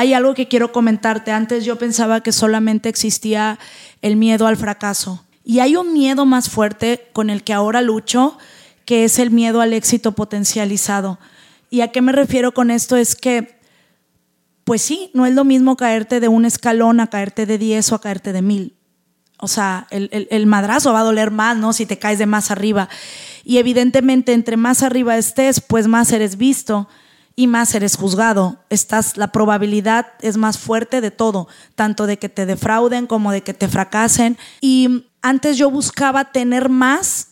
hay algo que quiero comentarte. Antes yo pensaba que solamente existía el miedo al fracaso. Y hay un miedo más fuerte con el que ahora lucho, que es el miedo al éxito potencializado. ¿Y a qué me refiero con esto? Es que, pues sí, no es lo mismo caerte de un escalón a caerte de 10 o a caerte de mil. O sea, el, el, madrazo va a doler más, ¿no? Si te caes de más arriba. Y evidentemente, entre más arriba estés, pues más eres visto y más eres juzgado. Estás, la probabilidad es más fuerte de todo, tanto de que te defrauden como de que te fracasen. Y antes yo buscaba tener más,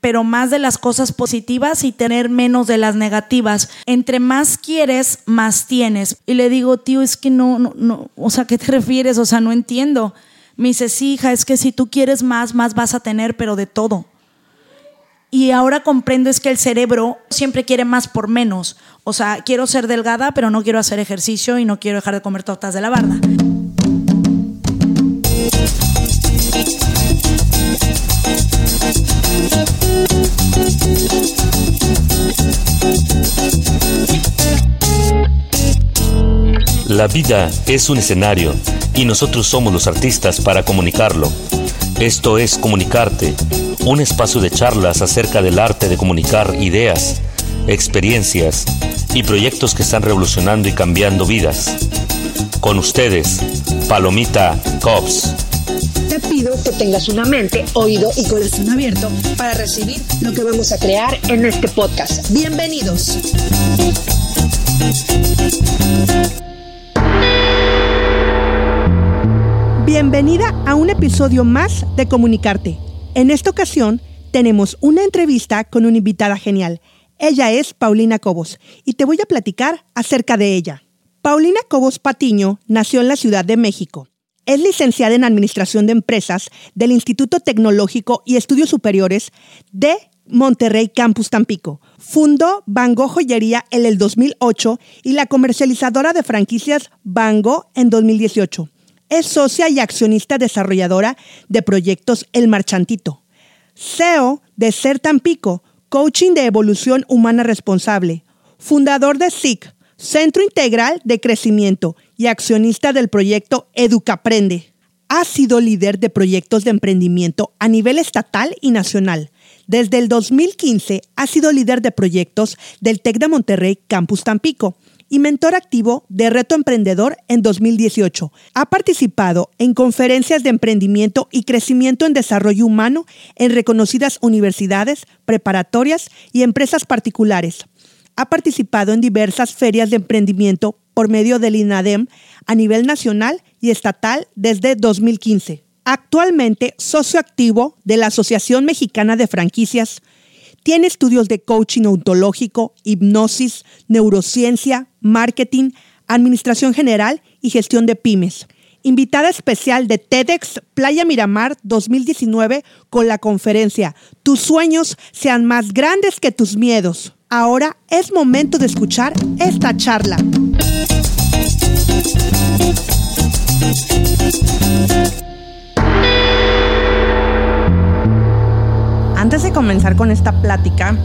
pero más de las cosas positivas y tener menos de las negativas. Entre más quieres, más tienes. Y le digo, tío, es que no, no, no, o sea, ¿qué te refieres? O sea, no entiendo. Me dice, sí, hija, es que si tú quieres más, más vas a tener, pero de todo. Y ahora comprendo es que el cerebro siempre quiere más por menos. O sea, quiero ser delgada, pero no quiero hacer ejercicio y no quiero dejar de comer tortas de la barda. La vida es un escenario y nosotros somos los artistas para comunicarlo. Esto es Comunicarte, un espacio de charlas acerca del arte de comunicar ideas, experiencias y proyectos que están revolucionando y cambiando vidas. Con ustedes, Palomita Cops. Te pido que tengas una mente, oído y corazón abierto para recibir lo que vamos a crear en este podcast. Bienvenidos. Bienvenida a un episodio más de Comunicarte. En esta ocasión tenemos una entrevista con una invitada genial. Ella es Paulina Cobos y te voy a platicar acerca de ella. Paulina Cobos Patiño nació en la Ciudad de México. Es licenciada en Administración de Empresas del Instituto Tecnológico y Estudios Superiores de Monterrey Campus Tampico. Fundó Bango Joyería en el 2008 y la comercializadora de franquicias Bango en 2018. Es socia y accionista desarrolladora de proyectos El Marchantito. CEO de Ser Tampico, Coaching de Evolución Humana Responsable. Fundador de SIC, Centro Integral de Crecimiento y accionista del proyecto Educaprende. Ha sido líder de proyectos de emprendimiento a nivel estatal y nacional. Desde el 2015 ha sido líder de proyectos del TEC de Monterrey Campus Tampico y mentor activo de Reto Emprendedor en 2018. Ha participado en conferencias de emprendimiento y crecimiento en desarrollo humano en reconocidas universidades, preparatorias y empresas particulares. Ha participado en diversas ferias de emprendimiento por medio del INADEM a nivel nacional y estatal desde 2015. Actualmente socio activo de la Asociación Mexicana de Franquicias, tiene estudios de coaching ontológico, hipnosis, neurociencia, marketing, administración general y gestión de pymes. Invitada especial de TEDx Playa Miramar 2019 con la conferencia Tus sueños sean más grandes que tus miedos. Ahora es momento de escuchar esta charla. Antes de comenzar con esta plática,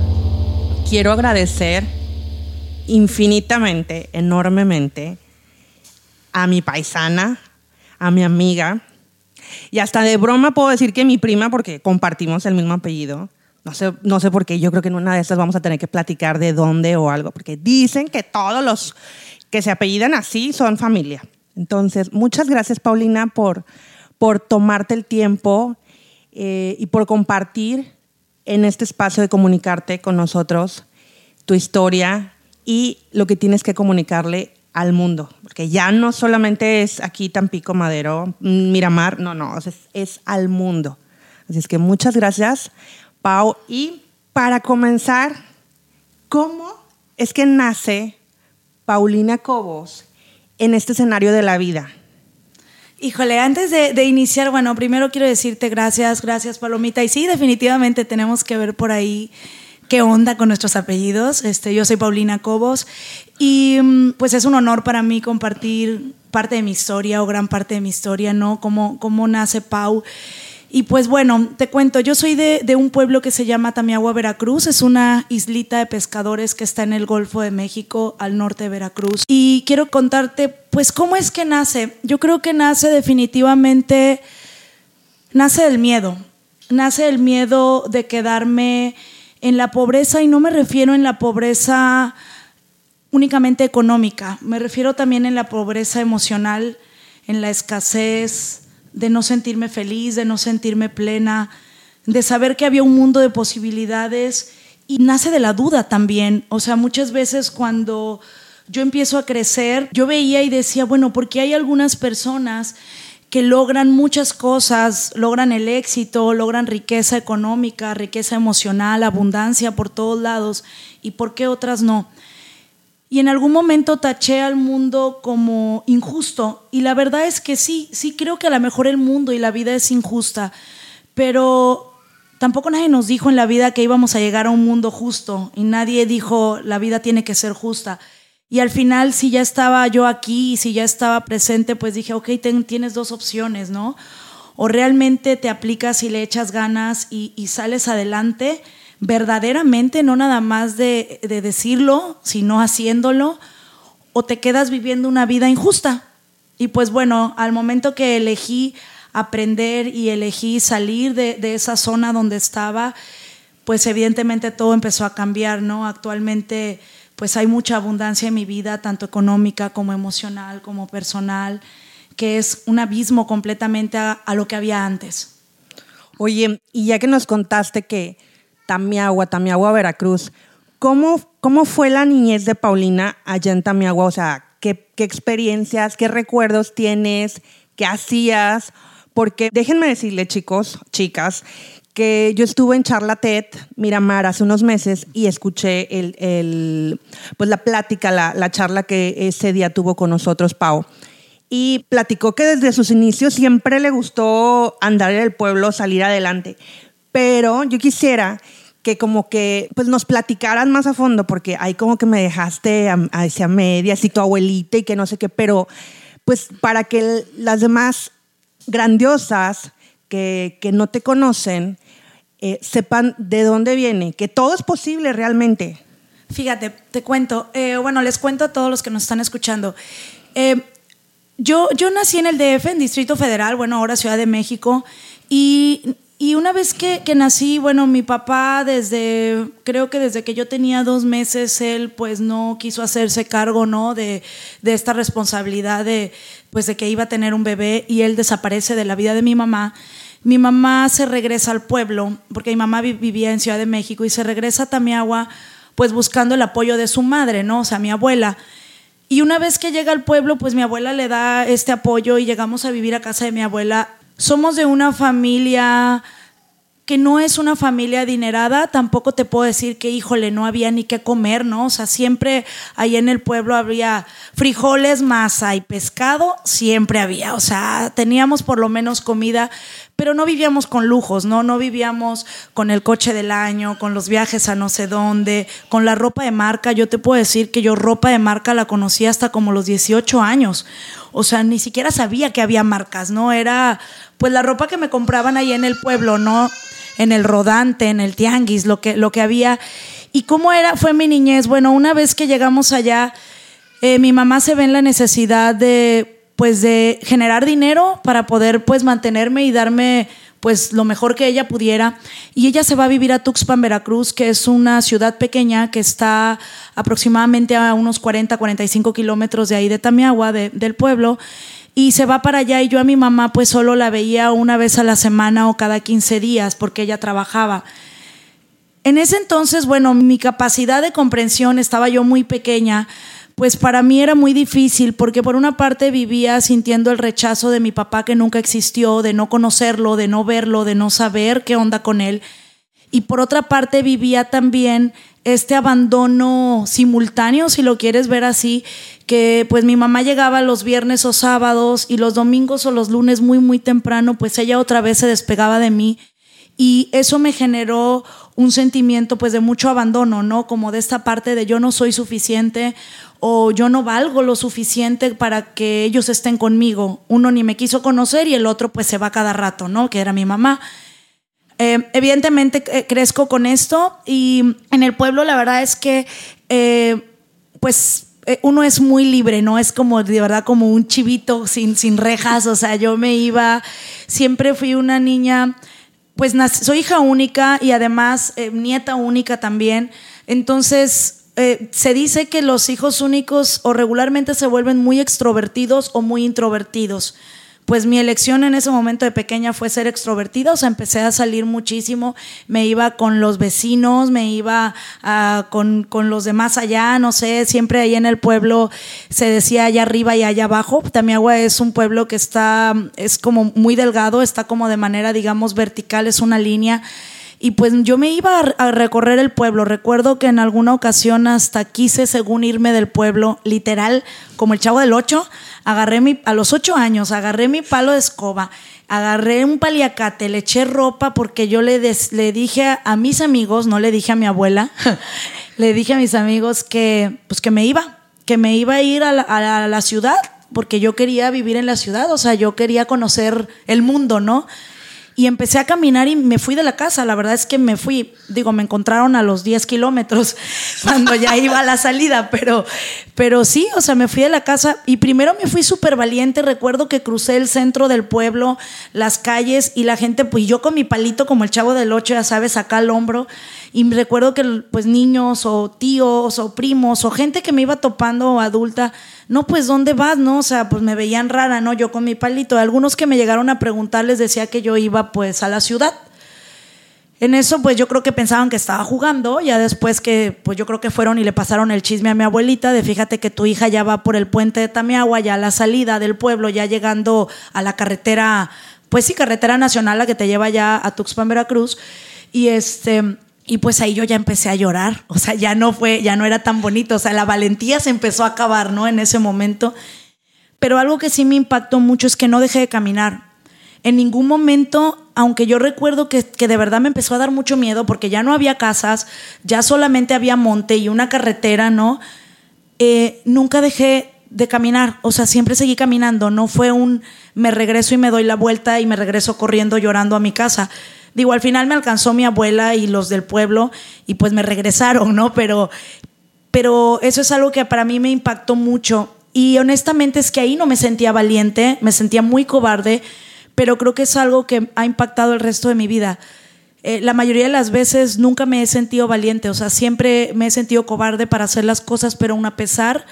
quiero agradecer infinitamente, enormemente a mi paisana, a mi amiga, y hasta de broma puedo decir que mi prima, porque compartimos el mismo apellido. No sé, no sé por qué, yo creo que en una de estas vamos a tener que platicar de dónde o algo, porque dicen que todos los que se apellidan así son familia. Entonces, muchas gracias Paulina por, por tomarte el tiempo eh, y por compartir en este espacio de comunicarte con nosotros tu historia y lo que tienes que comunicarle al mundo, porque ya no solamente es aquí Tampico, Madero, Miramar, no, no, es, es al mundo. Así es que muchas gracias, Pau. Y para comenzar, ¿cómo es que nace Paulina Cobos en este escenario de la vida? Híjole, antes de, iniciar, bueno, primero quiero decirte gracias, gracias Palomita. Y sí, definitivamente tenemos que ver por ahí qué onda con nuestros apellidos. Este, yo soy Paulina Cobos y mm, pues es un honor para mí compartir parte de mi historia o gran parte de mi historia, ¿no? Cómo, cómo nace Pau. Y pues bueno, te cuento, yo soy de, un pueblo que se llama Tamiagua, Veracruz. Es una islita de pescadores que está en el Golfo de México, al norte de Veracruz. Y quiero contarte, pues, cómo es que nace. Yo creo que nace definitivamente, nace del miedo. Nace del miedo de quedarme en la pobreza y no me refiero en la pobreza únicamente económica, me refiero también en la pobreza emocional, en la escasez, de no sentirme feliz, de no sentirme plena, de saber que había un mundo de posibilidades y nace de la duda también. O sea, muchas veces cuando yo empiezo a crecer, yo veía y decía, bueno, porque hay algunas personas que logran muchas cosas, logran el éxito, logran riqueza económica, riqueza emocional, abundancia por todos lados, y por qué otras no. Y en algún momento taché al mundo como injusto. Y la verdad es que sí, sí creo que a lo mejor el mundo y la vida es injusta. Pero tampoco nadie nos dijo en la vida que íbamos a llegar a un mundo justo. Y nadie dijo la vida tiene que ser justa. Y al final, si ya estaba yo aquí y si ya estaba presente, pues dije, ok, tienes dos opciones, ¿no? O realmente te aplicas y le echas ganas y sales adelante verdaderamente, no nada más de, decirlo, sino haciéndolo, o te quedas viviendo una vida injusta. Y pues bueno, al momento que elegí aprender y elegí salir de, de, esa zona donde estaba, pues evidentemente todo empezó a cambiar, ¿no? Actualmente pues hay mucha abundancia en mi vida, tanto económica como emocional, como personal, que es un abismo completamente a, a lo que había antes. Oye, y ya que nos contaste que Tamiagua, Tamiagua, Veracruz. ¿Cómo, ¿Cómo fue la niñez de Paulina allá en Tamiagua? O sea, ¿qué, ¿qué experiencias, qué recuerdos tienes, qué hacías? Porque déjenme decirle, chicos, chicas, que yo estuve en Charla TED Miramar hace unos meses y escuché el, el, pues la plática, la, la charla que ese día tuvo con nosotros Pau. Y platicó que desde sus inicios siempre le gustó andar en el pueblo, salir adelante. Pero yo quisiera que como que pues nos platicaran más a fondo, porque ahí como que me dejaste a, a esa media, así tu abuelita y que no sé qué, pero pues para que las demás grandiosas que, que no te conocen eh, sepan de dónde viene, que todo es posible realmente. Fíjate, te cuento, eh, bueno, les cuento a todos los que nos están escuchando. Eh, yo, yo nací en el DF, en Distrito Federal, bueno, ahora Ciudad de México, y y una vez que, que, nací, bueno, mi papá desde, creo que desde que yo tenía dos meses, él pues no quiso hacerse cargo, ¿no? De, de, esta responsabilidad de, pues de que iba a tener un bebé y él desaparece de la vida de mi mamá. Mi mamá se regresa al pueblo, porque mi mamá vivía en Ciudad de México y se regresa a Tamiagua, pues buscando el apoyo de su madre, ¿no? O sea, mi abuela. Y una vez que llega al pueblo, pues mi abuela le da este apoyo y llegamos a vivir a casa de mi abuela somos de una familia que no es una familia adinerada, tampoco te puedo decir que, híjole, no había ni qué comer, ¿no? O sea, siempre ahí en el pueblo había frijoles, masa y pescado, siempre había, o sea, teníamos por lo menos comida, pero no vivíamos con lujos, ¿no? No vivíamos con el coche del año, con los viajes a no sé dónde, con la ropa de marca. Yo te puedo decir que yo ropa de marca la conocí hasta como los 18 años. O sea, ni siquiera sabía que había marcas, ¿no? Era pues la ropa que me compraban ahí en el pueblo, ¿no? En el rodante, en el tianguis, lo que, lo que había. ¿Y cómo era? Fue mi niñez. Bueno, una vez que llegamos allá, eh, mi mamá se ve en la necesidad de pues de generar dinero para poder pues mantenerme y darme pues lo mejor que ella pudiera. Y ella se va a vivir a Tuxpan, Veracruz, que es una ciudad pequeña que está aproximadamente a unos 40, 45 kilómetros de ahí de Tamiagua, del pueblo y se va para allá y yo a mi mamá pues solo la veía una vez a la semana o cada 15 días porque ella trabajaba. En ese entonces, bueno, mi capacidad de comprensión estaba yo muy pequeña, pues para mí era muy difícil porque por una parte vivía sintiendo el rechazo de mi papá que nunca existió, de no conocerlo, de no verlo, de no saber qué onda con él. Y por otra parte vivía también este abandono simultáneo, si lo quieres ver así, que pues mi mamá llegaba los viernes o sábados y los domingos o los lunes muy, muy temprano, pues ella otra vez se despegaba de mí. Y eso me generó un sentimiento pues de mucho abandono, ¿no? Como de esta parte de yo no soy suficiente o yo no valgo lo suficiente para que ellos estén conmigo. Uno ni me quiso conocer y el otro pues se va cada rato, ¿no? Que era mi mamá. Eh, evidentemente eh, crezco con esto y en el pueblo la verdad es que eh, pues uno es muy libre, ¿no? Es como de verdad como un chivito sin, sin rejas, o sea, yo me iba, siempre fui una niña, pues soy hija única y además nieta única también, entonces se dice que los hijos únicos o regularmente se vuelven muy extrovertidos o muy introvertidos pues mi elección en ese momento de pequeña fue ser extrovertida, o sea, empecé a salir muchísimo, me iba con los vecinos, me iba ah, con, los demás allá, no sé, siempre ahí en el pueblo se decía allá arriba y allá abajo. Tamiagua es un pueblo que está, es como muy delgado, está como de manera, digamos, vertical, es una línea. Y pues yo me iba a recorrer el pueblo. Recuerdo que en alguna ocasión hasta quise, según irme del pueblo, literal, como el chavo del ocho, agarré mi, a los ocho años, agarré mi palo de escoba, agarré un paliacate, le eché ropa porque yo le, le dije a, mis amigos, no le dije a mi abuela, le dije a mis amigos que, pues que me iba, que me iba a ir a la ciudad porque yo quería vivir en la ciudad, o sea, yo quería conocer el mundo, ¿no? Y empecé a caminar y me fui de la casa. La verdad es que me fui, digo, me encontraron a los 10 kilómetros cuando ya iba a la salida, pero, pero sí, o sea, me fui de la casa y primero me fui súper valiente. Recuerdo que crucé el centro del pueblo, las calles y la gente, pues yo con mi palito como el chavo del ocho, ya sabes, acá al hombro. Y recuerdo que pues niños o tíos o primos o gente que me iba topando adulta no, pues ¿dónde vas? No, o sea, pues me veían rara, ¿no? Yo con mi palito. Algunos que me llegaron a preguntar les decía que yo iba pues a la ciudad. En eso, pues yo creo que pensaban que estaba jugando, ya después que, pues yo creo que fueron y le pasaron el chisme a mi abuelita de fíjate que tu hija ya va por el puente de Tamiagua, ya a la salida del pueblo, ya llegando a la carretera, pues sí, carretera nacional, la que te lleva ya a Tuxpan, Veracruz. Y este, y pues ahí yo ya empecé a llorar, o sea, ya no fue, ya no era tan bonito, o sea, la valentía se empezó a acabar, ¿no? En ese momento. Pero algo que sí me impactó mucho es que no dejé de caminar. En ningún momento, aunque yo recuerdo que, de verdad me empezó a dar mucho miedo porque ya no había casas, ya solamente había monte y una carretera, ¿no? Eh, nunca dejé de caminar, o sea, siempre seguí caminando, no fue un me regreso y me doy la vuelta y me regreso corriendo llorando a mi casa Digo, al final me alcanzó mi abuela y los del pueblo y pues me regresaron, ¿no? Pero, pero eso es algo que para mí me impactó mucho. Y honestamente es que ahí no me sentía valiente, me sentía muy cobarde, pero creo que es algo que ha impactado el resto de mi vida. Eh, la mayoría de las veces nunca me he sentido valiente, o sea, siempre me he sentido cobarde para hacer las cosas, pero aún a pesar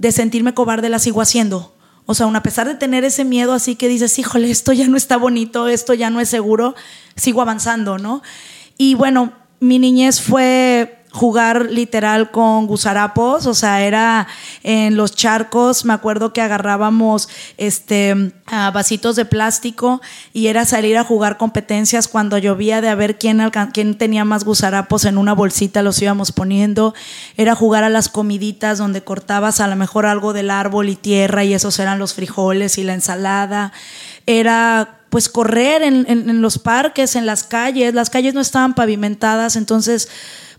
de sentirme cobarde las sigo haciendo. O sea, aún a pesar de tener ese miedo así que dices, híjole, esto ya no está bonito, esto ya no es seguro, sigo avanzando, ¿no? Y bueno, mi niñez fue jugar literal con gusarapos, o sea, era en los charcos, me acuerdo que agarrábamos este vasitos de plástico y era salir a jugar competencias cuando llovía de a ver quién, quién tenía más gusarapos en una bolsita, los íbamos poniendo, era jugar a las comiditas donde cortabas a lo mejor algo del árbol y tierra y esos eran los frijoles y la ensalada, era pues correr en, los parques, en las calles, las calles no estaban pavimentadas, entonces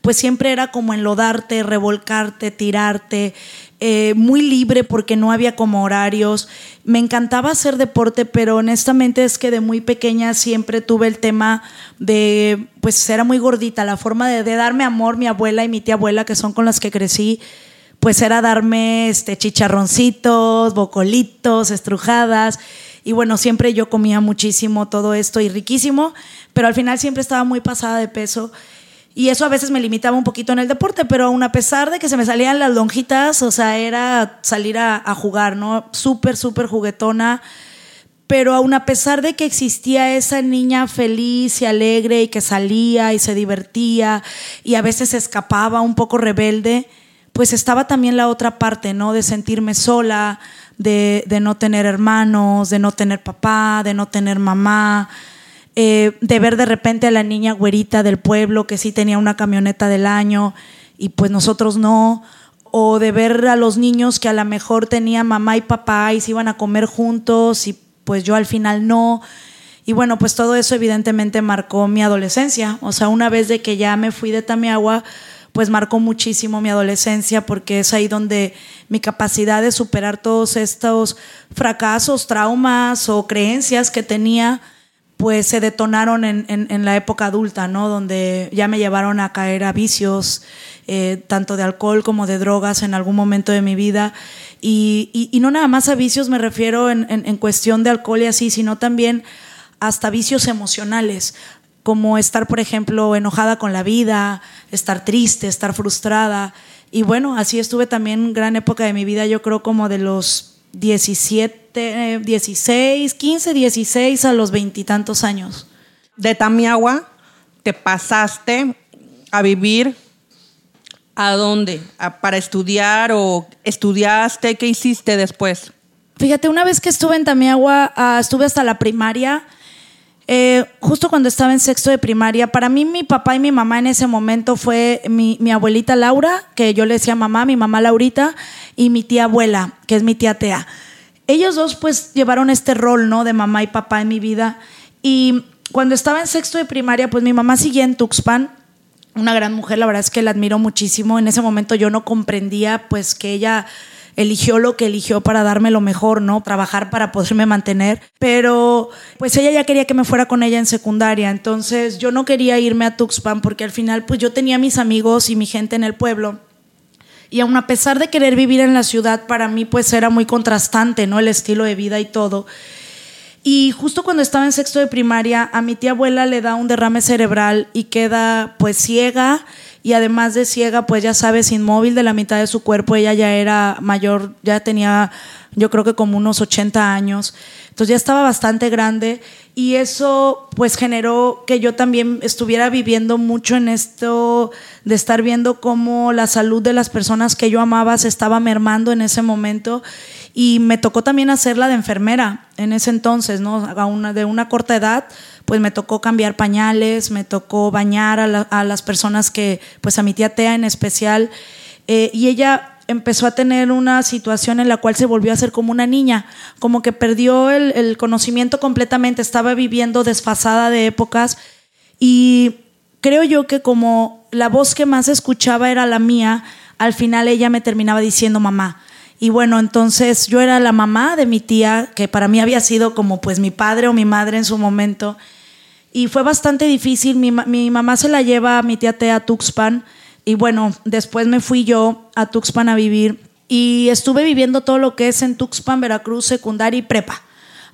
pues siempre era como enlodarte, revolcarte, tirarte, eh, muy libre porque no había como horarios. Me encantaba hacer deporte, pero honestamente es que de muy pequeña siempre tuve el tema de, pues era muy gordita, la forma de, de darme amor, mi abuela y mi tía abuela, que son con las que crecí, pues era darme este, chicharroncitos, bocolitos, estrujadas. Y bueno, siempre yo comía muchísimo todo esto y riquísimo, pero al final siempre estaba muy pasada de peso. Y eso a veces me limitaba un poquito en el deporte, pero aún a pesar de que se me salían las lonjitas, o sea, era salir a, jugar, ¿no? Súper, súper juguetona. Pero aún a pesar de que existía esa niña feliz y alegre y que salía y se divertía y a veces escapaba un poco rebelde, pues estaba también la otra parte, ¿no? De sentirme sola, de, no tener hermanos, de no tener papá, de no tener mamá, eh, de ver de repente a la niña güerita del pueblo que sí tenía una camioneta del año y pues nosotros no, o de ver a los niños que a lo mejor tenían mamá y papá y se iban a comer juntos y pues yo al final no. Y bueno, pues todo eso evidentemente marcó mi adolescencia. O sea, una vez de que ya me fui de Tamiagua, pues marcó muchísimo mi adolescencia porque es ahí donde mi capacidad de superar todos estos fracasos, traumas o creencias que tenía, pues se detonaron en, la época adulta, ¿no? Donde ya me llevaron a caer a vicios, eh, tanto de alcohol como de drogas en algún momento de mi vida. Y, y no nada más a vicios me refiero en cuestión de alcohol y así, sino también hasta vicios emocionales como estar, por ejemplo, enojada con la vida, estar triste, estar frustrada. Y bueno, así estuve también gran época de mi vida, yo creo como de los 17, 16, 15, 16 a los veintitantos años. De Tamiagua te pasaste a vivir a dónde? ¿Para estudiar o estudiaste? ¿Qué hiciste después? Fíjate, una vez que estuve en Tamiagua, ah, estuve hasta la primaria eh, justo cuando estaba en sexto de primaria, para mí mi papá y mi mamá en ese momento fue mi, abuelita Laura, que yo le decía mamá, mi mamá Laurita, y mi tía abuela, que es mi tía Tea. Ellos dos pues llevaron este rol, ¿no? De mamá y papá en mi vida. Y cuando estaba en sexto de primaria, pues mi mamá seguía en Tuxpan, una gran mujer, la verdad es que la admiro muchísimo. En ese momento yo no comprendía pues que ella eligió lo que eligió para darme lo mejor, ¿no? Trabajar para poderme mantener. Pero pues ella ya quería que me fuera con ella en secundaria. Entonces yo no quería irme a Tuxpan porque al final pues yo tenía mis amigos y mi gente en el pueblo. Y aun a pesar de querer vivir en la ciudad, para mí pues era muy contrastante, ¿no? El estilo de vida y todo. Y justo cuando estaba en sexto de primaria, a mi tía abuela le da un derrame cerebral y queda pues ciega y además de ciega, pues ya sabes, inmóvil de la mitad de su cuerpo, ella ya era mayor, ya tenía yo creo que como unos 80 años, entonces ya estaba bastante grande y eso pues generó que yo también estuviera viviendo mucho en esto de estar viendo cómo la salud de las personas que yo amaba se estaba mermando en ese momento y me tocó también hacerla de enfermera en ese entonces, ¿no? De una corta edad pues me tocó cambiar pañales, me tocó bañar a, las personas que, pues a mi tía Tea en especial, eh, y ella empezó a tener una situación en la cual se volvió a ser como una niña, como que perdió el, el conocimiento completamente, estaba viviendo desfasada de épocas y creo yo que como la voz que más escuchaba era la mía, al final ella me terminaba diciendo mamá. Y bueno, entonces yo era la mamá de mi tía, que para mí había sido como pues mi padre o mi madre en su momento. Y fue bastante difícil. Mi, mamá se la lleva a mi tía Tea a Tuxpan. Y bueno, después me fui yo a Tuxpan a vivir. Y estuve viviendo todo lo que es en Tuxpan, Veracruz, secundaria y prepa.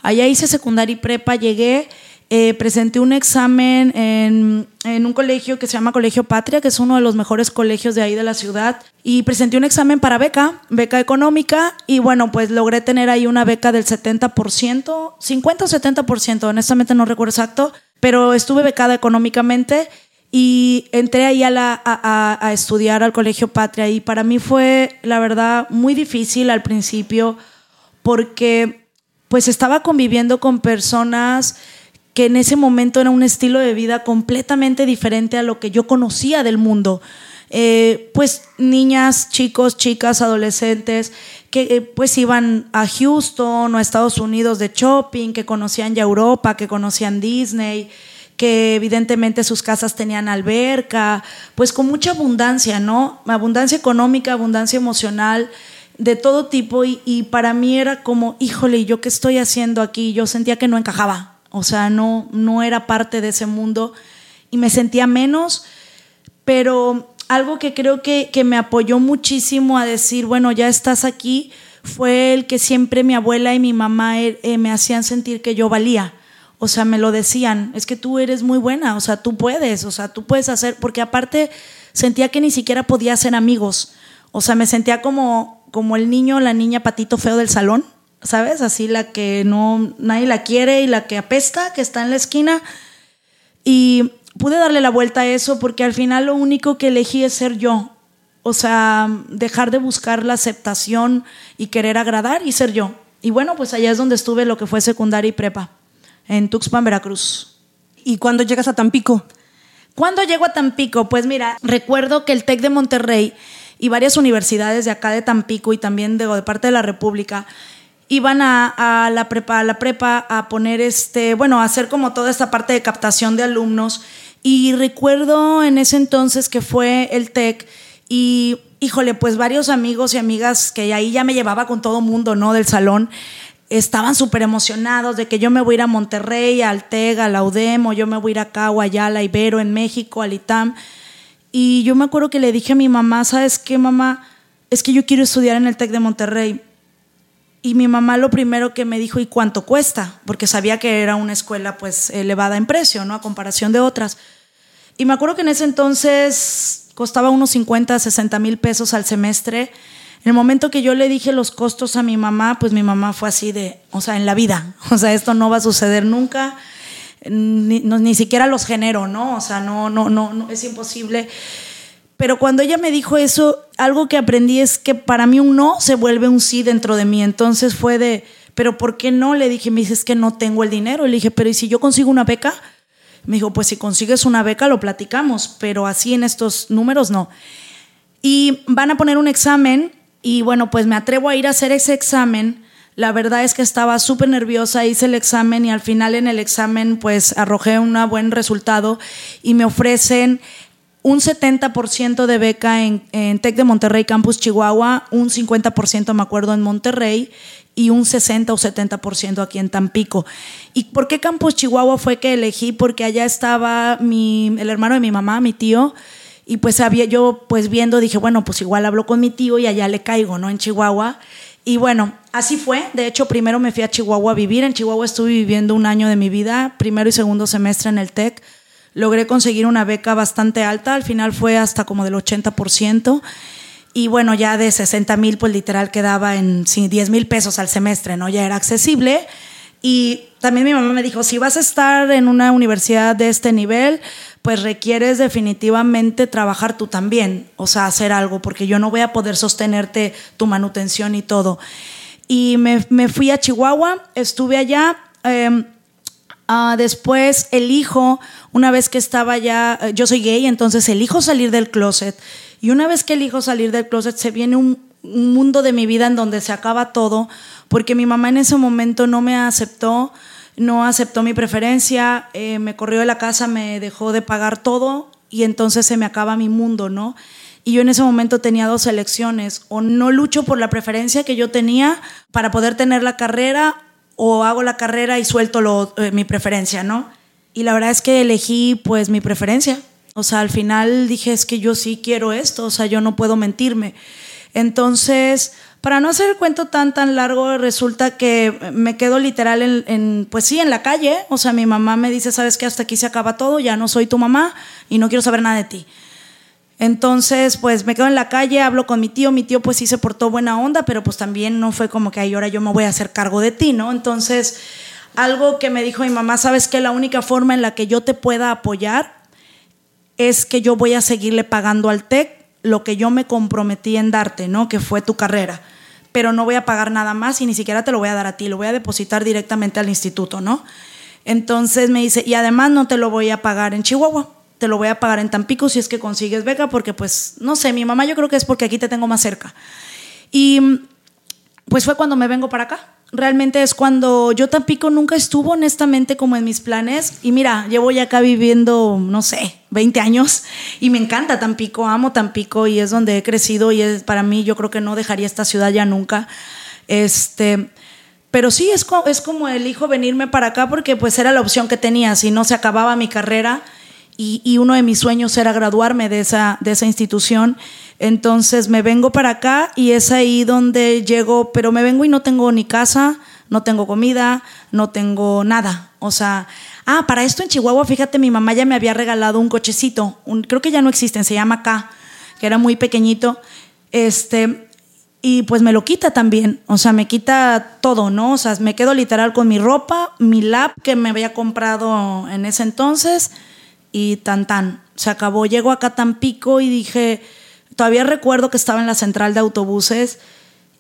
Allá hice secundaria y prepa, llegué, eh, presenté un examen en, en, un colegio que se llama Colegio Patria, que es uno de los mejores colegios de ahí de la ciudad, y presenté un examen para beca, beca económica, y bueno, pues logré tener ahí una beca del 70%, 50 o 70%, honestamente no recuerdo exacto, pero estuve becada económicamente y entré ahí a, estudiar al Colegio Patria y para mí fue, la verdad, muy difícil al principio porque pues estaba conviviendo con personas que en ese momento era un estilo de vida completamente diferente a lo que yo conocía del mundo. Eh, pues niñas, chicos, chicas, adolescentes que eh, pues iban a Houston o a Estados Unidos de shopping, que conocían ya Europa, que conocían Disney, que evidentemente sus casas tenían alberca, pues con mucha abundancia, ¿no? Abundancia económica, abundancia emocional, de todo tipo y, para mí era como, híjole, ¿yo qué estoy haciendo aquí? Yo sentía que no encajaba, o sea, no, no era parte de ese mundo y me sentía menos, pero algo que creo que, me apoyó muchísimo a decir, bueno, ya estás aquí, fue el que siempre mi abuela y mi mamá eh, eh, me hacían sentir que yo valía. O sea, me lo decían, es que tú eres muy buena, o sea, tú puedes, o sea, tú puedes hacer, porque aparte sentía que ni siquiera podía ser amigos. O sea, me sentía como, como el niño, la niña patito feo del salón, ¿sabes? Así la que no, nadie la quiere y la que apesta, que está en la esquina. Y pude darle la vuelta a eso porque al final lo único que elegí es ser yo. O sea, dejar de buscar la aceptación y querer agradar y ser yo. Y bueno, pues allá es donde estuve lo que fue secundaria y prepa, en Tuxpan, Veracruz. ¿Y cuándo llegas a Tampico? ¿Cuándo llego a Tampico? Pues mira, recuerdo que el TEC de Monterrey y varias universidades de acá de Tampico y también de, de parte de la República iban a, la prepa, a la prepa a poner este, bueno, a hacer como toda esta parte de captación de alumnos Y recuerdo en ese entonces que fue el TEC y, híjole, pues varios amigos y amigas que ahí ya me llevaba con todo mundo, ¿no? Del salón, estaban súper emocionados de que yo me voy a ir a Monterrey, al TEC, a la UDEM, o yo me voy a ir acá, o allá, a la Ibero, en México, al ITAM. Y yo me acuerdo que le dije a mi mamá, ¿sabes qué, mamá? Es que yo quiero estudiar en el TEC de Monterrey. Y mi mamá lo primero que me dijo, ¿y cuánto cuesta? Porque sabía que era una escuela pues elevada en precio, ¿no? A comparación de otras. Y me acuerdo que en ese entonces costaba unos 50, 60 mil pesos al semestre. En el momento que yo le dije los costos a mi mamá, pues mi mamá fue así de, o sea, en la vida, o sea, esto no va a suceder nunca, ni, ni siquiera los genero, ¿no? O sea, no, no, no, no, es imposible. Pero cuando ella me dijo eso, algo que aprendí es que para mí un no se vuelve un sí dentro de mí. Entonces fue de, pero ¿por qué no? Le dije, me dice, que no tengo el dinero. Le dije, pero ¿y si yo consigo una beca? Me dijo, pues si consigues una beca lo platicamos, pero así en estos números no. Y van a poner un examen y bueno, pues me atrevo a ir a hacer ese examen. La verdad es que estaba súper nerviosa, hice el examen y al final en el examen pues arrojé un buen resultado y me ofrecen un 70% de beca en, en TEC de Monterrey, Campus Chihuahua, un 50% me acuerdo en Monterrey y un 60 o 70% aquí en Tampico. ¿Y por qué Campus Chihuahua fue que elegí? Porque allá estaba el hermano de mi mamá, mi tío, y pues había yo pues viendo, dije, bueno, pues igual hablo con mi tío y allá le caigo, ¿no? En Chihuahua. Y bueno, así fue. De hecho, primero me fui a Chihuahua a vivir. En Chihuahua estuve viviendo un año de mi vida, primero y segundo semestre en el TEC logré conseguir una beca bastante alta, al final fue hasta como del 80%. Y bueno, ya de 60 mil, pues literal quedaba en 10 mil pesos al semestre, ¿no? Ya era accesible. Y también mi mamá me dijo, si vas a estar en una universidad de este nivel, pues requieres definitivamente trabajar tú también, o sea, hacer algo, porque yo no voy a poder sostenerte tu manutención y todo. Y me, me fui a Chihuahua, estuve allá. Eh, Uh, después elijo, una vez que estaba ya, eh, yo soy gay, entonces elijo salir del closet. Y una vez que elijo salir del closet, se viene un, mundo de mi vida en donde se acaba todo, porque mi mamá en ese momento no me aceptó, no aceptó mi preferencia, eh, me corrió de la casa, me dejó de pagar todo y entonces se me acaba mi mundo, ¿no? Y yo en ese momento tenía dos elecciones, o no lucho por la preferencia que yo tenía para poder tener la carrera o hago la carrera y suelto lo, eh, mi preferencia, ¿no? Y la verdad es que elegí pues mi preferencia. O sea, al final dije, es que yo sí quiero esto, o sea, yo no puedo mentirme. Entonces, para no hacer el cuento tan, tan largo, resulta que me quedo literal en, en, pues sí, en la calle. O sea, mi mamá me dice, sabes que hasta aquí se acaba todo, ya no soy tu mamá y no quiero saber nada de ti. Entonces, pues me quedo en la calle, hablo con mi tío, mi tío pues sí se portó buena onda, pero pues también no fue como que ahora yo me voy a hacer cargo de ti, ¿no? Entonces, algo que me dijo mi mamá, sabes que la única forma en la que yo te pueda apoyar es que yo voy a seguirle pagando al TEC lo que yo me comprometí en darte, ¿no? Que fue tu carrera. Pero no voy a pagar nada más y ni siquiera te lo voy a dar a ti, lo voy a depositar directamente al instituto, ¿no? Entonces me dice, y además no te lo voy a pagar en Chihuahua te lo voy a pagar en Tampico si es que consigues beca, porque pues, no sé, mi mamá yo creo que es porque aquí te tengo más cerca. Y pues fue cuando me vengo para acá. Realmente es cuando yo Tampico nunca estuvo honestamente como en mis planes. Y mira, llevo ya acá viviendo, no sé, 20 años y me encanta Tampico, amo Tampico y es donde he crecido y es para mí yo creo que no dejaría esta ciudad ya nunca. Este, pero sí es, es como elijo venirme para acá porque pues era la opción que tenía. Si no se acababa mi carrera, y, uno de mis sueños era graduarme de esa, de esa institución. Entonces me vengo para acá y es ahí donde llego, pero me vengo y no tengo ni casa, no tengo comida, no tengo nada. O sea, ah, para esto en Chihuahua, fíjate, mi mamá ya me había regalado un cochecito, un, creo que ya no existen, se llama K, que era muy pequeñito. Este, y pues me lo quita también, o sea, me quita todo, ¿no? O sea, me quedo literal con mi ropa, mi lap que me había comprado en ese entonces y tan tan, se acabó. Llego acá a Tampico y dije, todavía recuerdo que estaba en la central de autobuses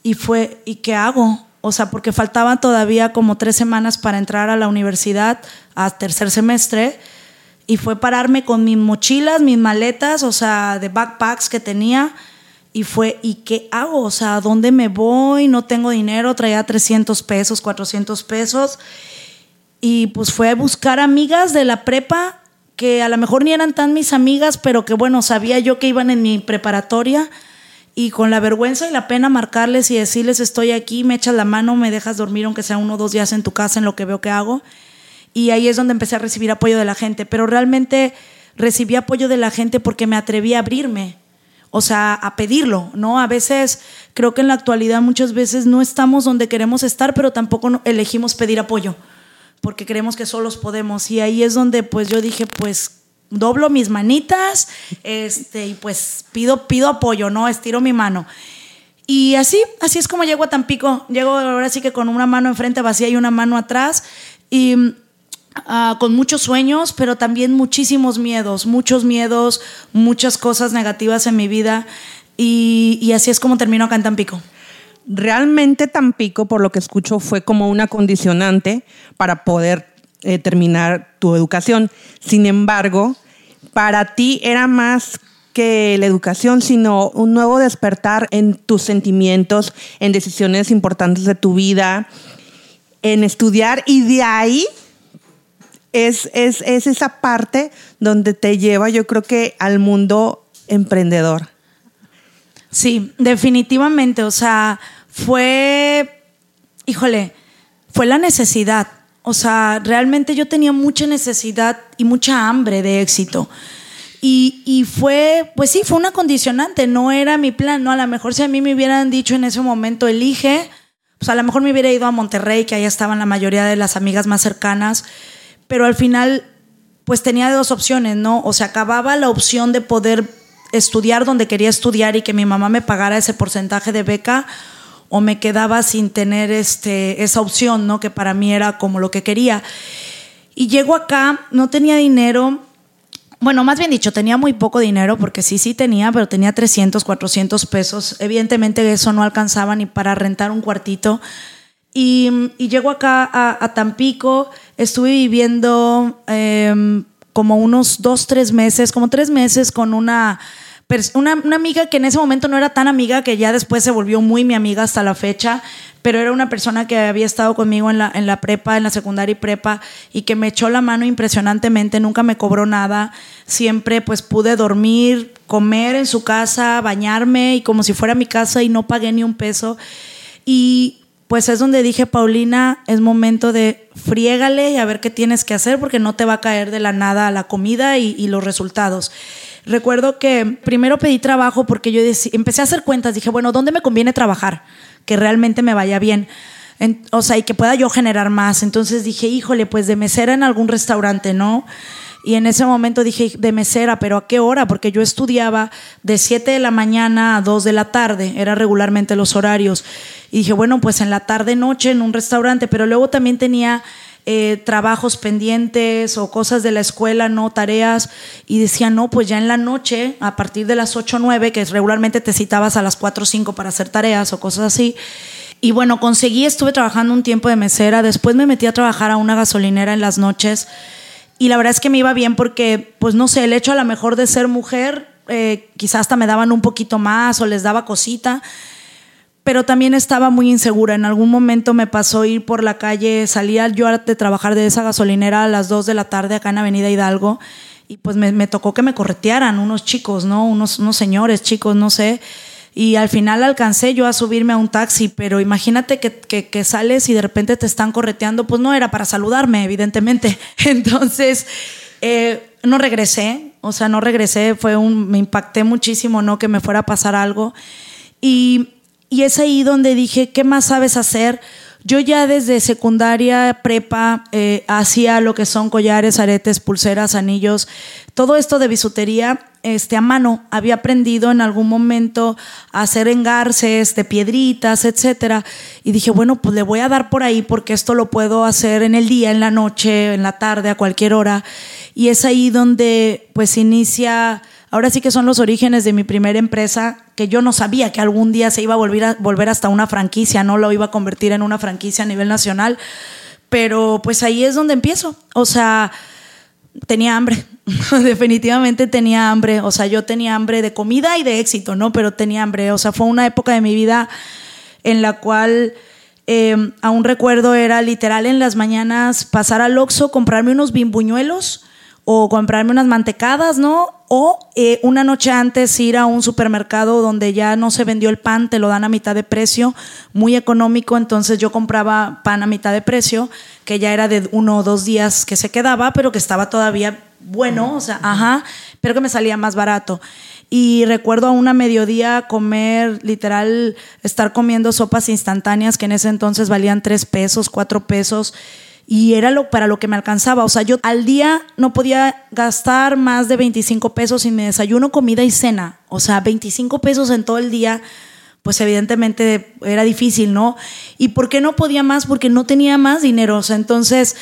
y fue, ¿y qué hago? O sea, porque faltaban todavía como tres semanas para entrar a la universidad a tercer semestre y fue pararme con mis mochilas, mis maletas, o sea, de backpacks que tenía y fue, ¿y qué hago? O sea, ¿a dónde me voy? No tengo dinero, traía 300 pesos, 400 pesos y pues fue a buscar amigas de la prepa que a lo mejor ni eran tan mis amigas, pero que bueno, sabía yo que iban en mi preparatoria y con la vergüenza y la pena marcarles y decirles estoy aquí, me echas la mano, me dejas dormir aunque sea uno o dos días en tu casa en lo que veo que hago. Y ahí es donde empecé a recibir apoyo de la gente, pero realmente recibí apoyo de la gente porque me atreví a abrirme, o sea, a pedirlo, ¿no? A veces creo que en la actualidad muchas veces no estamos donde queremos estar, pero tampoco elegimos pedir apoyo, porque creemos que solos podemos. Y ahí es donde pues yo dije, pues doblo mis manitas este, y pues pido, pido apoyo, ¿no? Estiro mi mano. Y así, así es como llego a Tampico. Llego ahora sí que con una mano enfrente vacía y una mano atrás. Y ah, con muchos sueños, pero también muchísimos miedos, muchos miedos, muchas cosas negativas en mi vida. Y, y así es como termino acá en Tampico. Realmente Tampico, por lo que escucho, fue como una condicionante para poder eh, terminar tu educación. Sin embargo, para ti era más que la educación, sino un nuevo despertar en tus sentimientos, en decisiones importantes de tu vida, en estudiar y de ahí es, es, es esa parte donde te lleva, yo creo que al mundo emprendedor. Sí, definitivamente, o sea, fue, híjole, fue la necesidad o sea, realmente yo tenía mucha necesidad y mucha hambre de éxito. Y, fue, pues sí, fue una condicionante, no era mi plan, ¿no? A lo mejor si a mí me hubieran dicho en ese momento, elige, pues a lo mejor me hubiera ido a Monterrey, que ahí estaban la mayoría de las amigas más cercanas, pero al final, pues tenía dos opciones, ¿no? O se acababa la opción de poder estudiar donde quería estudiar y que mi mamá me pagara ese porcentaje de beca, o me quedaba sin tener este, esa opción, ¿no? Que para mí era como lo que quería. Y llego acá, no tenía dinero. Bueno, más bien dicho, tenía muy poco dinero, porque sí, sí tenía, pero tenía 300, 400 pesos. Evidentemente eso no alcanzaba ni para rentar un cuartito. Y, llego acá a, Tampico, estuve viviendo em, como unos dos, tres meses, como tres meses con una una, una, amiga que en ese momento no era tan amiga, que ya después se volvió muy mi amiga hasta la fecha, pero era una persona que había estado conmigo en la, en la prepa, en la secundaria y prepa, y que me echó la mano impresionantemente, nunca me cobró nada, siempre pues pude dormir, comer en su casa, bañarme y como si fuera mi casa y no pagué ni un peso. Y pues es donde dije, Paulina, es momento de friégale y a ver qué tienes que hacer porque no te va a caer de la nada la comida y, y los resultados. Recuerdo que primero pedí trabajo porque yo empecé a hacer cuentas, dije, bueno, ¿dónde me conviene trabajar? Que realmente me vaya bien. o sea, y que pueda yo generar más. Entonces dije, híjole, pues de mesera en algún restaurante, ¿no? Y en ese momento dije, de mesera, pero ¿a qué hora? Porque yo estudiaba de 7 de la mañana a 2 de la tarde, era regularmente los horarios. Y dije, bueno, pues en la tarde, noche en un restaurante, pero luego también tenía eh, trabajos pendientes o cosas de la escuela, no tareas, y decía, no, pues ya en la noche, a partir de las 8 o 9, que regularmente te citabas a las 4 o 5 para hacer tareas o cosas así. Y bueno, conseguí, estuve trabajando un tiempo de mesera, después me metí a trabajar a una gasolinera en las noches. Y la verdad es que me iba bien porque, pues no sé, el hecho a lo mejor de ser mujer, eh, quizás hasta me daban un poquito más o les daba cosita, pero también estaba muy insegura. En algún momento me pasó ir por la calle, salía yo de trabajar de esa gasolinera a las 2 de la tarde acá en Avenida Hidalgo y pues me, tocó que me corretearan unos chicos, ¿no? Unos, unos señores chicos, no sé. Y al final alcancé yo a subirme a un taxi, pero imagínate que, que, sales y de repente te están correteando, pues no era para saludarme, evidentemente. Entonces, eh, no regresé, o sea, no regresé, fue me impacté muchísimo, ¿no? Que me fuera a pasar algo. Y y es ahí donde dije, ¿qué más sabes hacer? Yo ya desde secundaria, prepa, eh, hacía lo que son collares, aretes, pulseras, anillos, todo esto de bisutería este, a mano. Había aprendido en algún momento a hacer engarces de piedritas, etcétera. Y dije, bueno, pues le voy a dar por ahí porque esto lo puedo hacer en el día, en la noche, en la tarde, a cualquier hora. Y es ahí donde pues inicia Ahora sí que son los orígenes de mi primera empresa, que yo no sabía que algún día se iba a volver, a volver hasta una franquicia, no lo iba a convertir en una franquicia a nivel nacional, pero pues ahí es donde empiezo. O sea, tenía hambre, definitivamente tenía hambre, o sea, yo tenía hambre de comida y de éxito, ¿no? Pero tenía hambre, o sea, fue una época de mi vida en la cual... Eh, aún recuerdo era literal en las mañanas pasar al Oxxo, comprarme unos bimbuñuelos o comprarme unas mantecadas, ¿no? O eh, una noche antes ir a un supermercado donde ya no se vendió el pan, te lo dan a mitad de precio, muy económico, entonces yo compraba pan a mitad de precio, que ya era de uno o dos días que se quedaba, pero que estaba todavía bueno, o sea, ajá, pero que me salía más barato. Y recuerdo a una mediodía comer, literal, estar comiendo sopas instantáneas que en ese entonces valían tres pesos, cuatro pesos y era lo, para lo que me alcanzaba. O sea, yo al día no podía gastar más de 25 pesos en mi desayuno, comida y cena. O sea, 25 pesos en todo el día, pues evidentemente era difícil, ¿no? ¿Y por qué no podía más? Porque no tenía más dinero. O sea, entonces,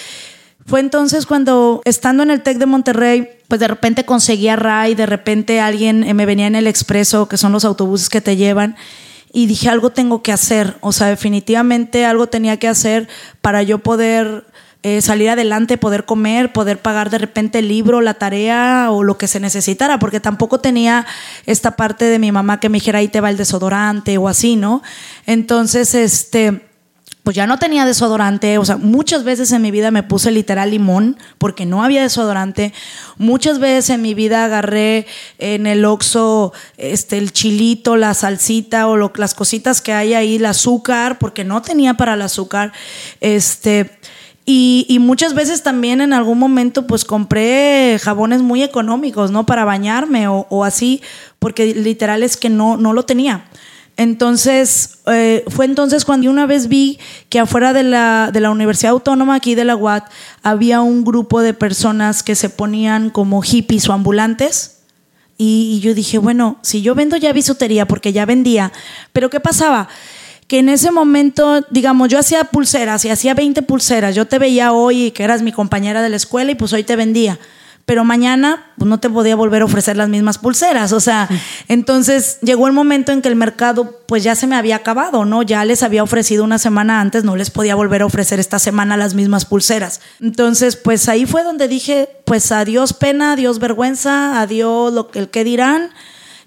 fue entonces cuando, estando en el TEC de Monterrey, pues de repente conseguía RAI, de repente alguien eh, me venía en el expreso, que son los autobuses que te llevan y dije algo tengo que hacer, o sea, definitivamente algo tenía que hacer para yo poder eh, salir adelante, poder comer, poder pagar de repente el libro, la tarea o lo que se necesitara, porque tampoco tenía esta parte de mi mamá que me dijera ahí te va el desodorante o así, ¿no? Entonces, este pues ya no tenía desodorante, o sea, muchas veces en mi vida me puse literal limón porque no había desodorante. Muchas veces en mi vida agarré en el Oxxo este el chilito, la salsita o las cositas que hay ahí, el azúcar porque no tenía para el azúcar. Este y, muchas veces también en algún momento pues compré jabones muy económicos, ¿no? Para bañarme o, así, porque literal es que no, no lo tenía. Entonces, eh, fue entonces cuando una vez vi que afuera de la, de la Universidad Autónoma aquí de la UAT había un grupo de personas que se ponían como hippies o ambulantes. Y, y yo dije, bueno, si yo vendo ya bisutería, porque ya vendía, pero ¿qué pasaba? Que en ese momento, digamos, yo hacía pulseras y hacía 20 pulseras, yo te veía hoy que eras mi compañera de la escuela y pues hoy te vendía, pero mañana pues, no te podía volver a ofrecer las mismas pulseras, o sea, entonces llegó el momento en que el mercado pues ya se me había acabado, ¿no? Ya les había ofrecido una semana antes, no les podía volver a ofrecer esta semana las mismas pulseras. Entonces, pues ahí fue donde dije, pues adiós pena, adiós vergüenza, adiós lo, el que dirán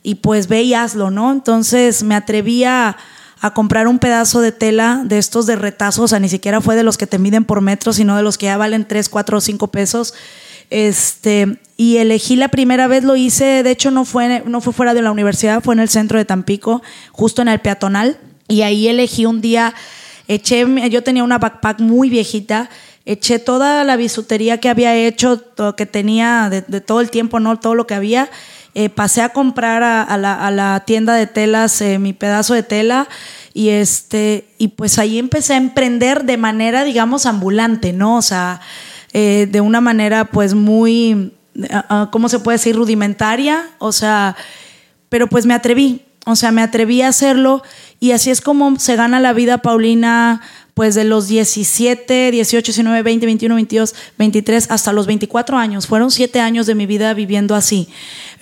y pues ve y hazlo, ¿no? Entonces me atrevía a a comprar un pedazo de tela de estos de retazo, o sea, ni siquiera fue de los que te miden por metro, sino de los que ya valen 3, 4 o 5 pesos. Este, y elegí la primera vez, lo hice, de hecho no fue, no fue fuera de la universidad, fue en el centro de Tampico, justo en el peatonal, y ahí elegí un día, eché, yo tenía una backpack muy viejita, eché toda la bisutería que había hecho, que tenía de, todo el tiempo, no todo lo que había, eh, pasé a comprar a, la, tienda de telas eh, mi pedazo de tela y este y pues ahí empecé a emprender de manera digamos ambulante no o sea eh, de una manera pues muy cómo se puede decir rudimentaria o sea pero pues me atreví o sea me atreví a hacerlo y así es como se gana la vida Paulina pues de los 17, 18, 19, 20, 21, 22, 23 hasta los 24 años. Fueron siete años de mi vida viviendo así.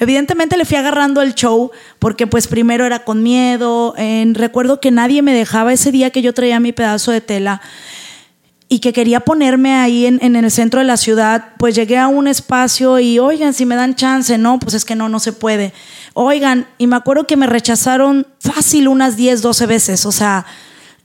Evidentemente le fui agarrando el show porque pues primero era con miedo. recuerdo que nadie me dejaba ese día que yo traía mi pedazo de tela y que quería ponerme ahí en, en, el centro de la ciudad, pues llegué a un espacio y, oigan, si me dan chance, no, pues es que no, no se puede. Oigan, y me acuerdo que me rechazaron fácil unas 10, 12 veces, o sea,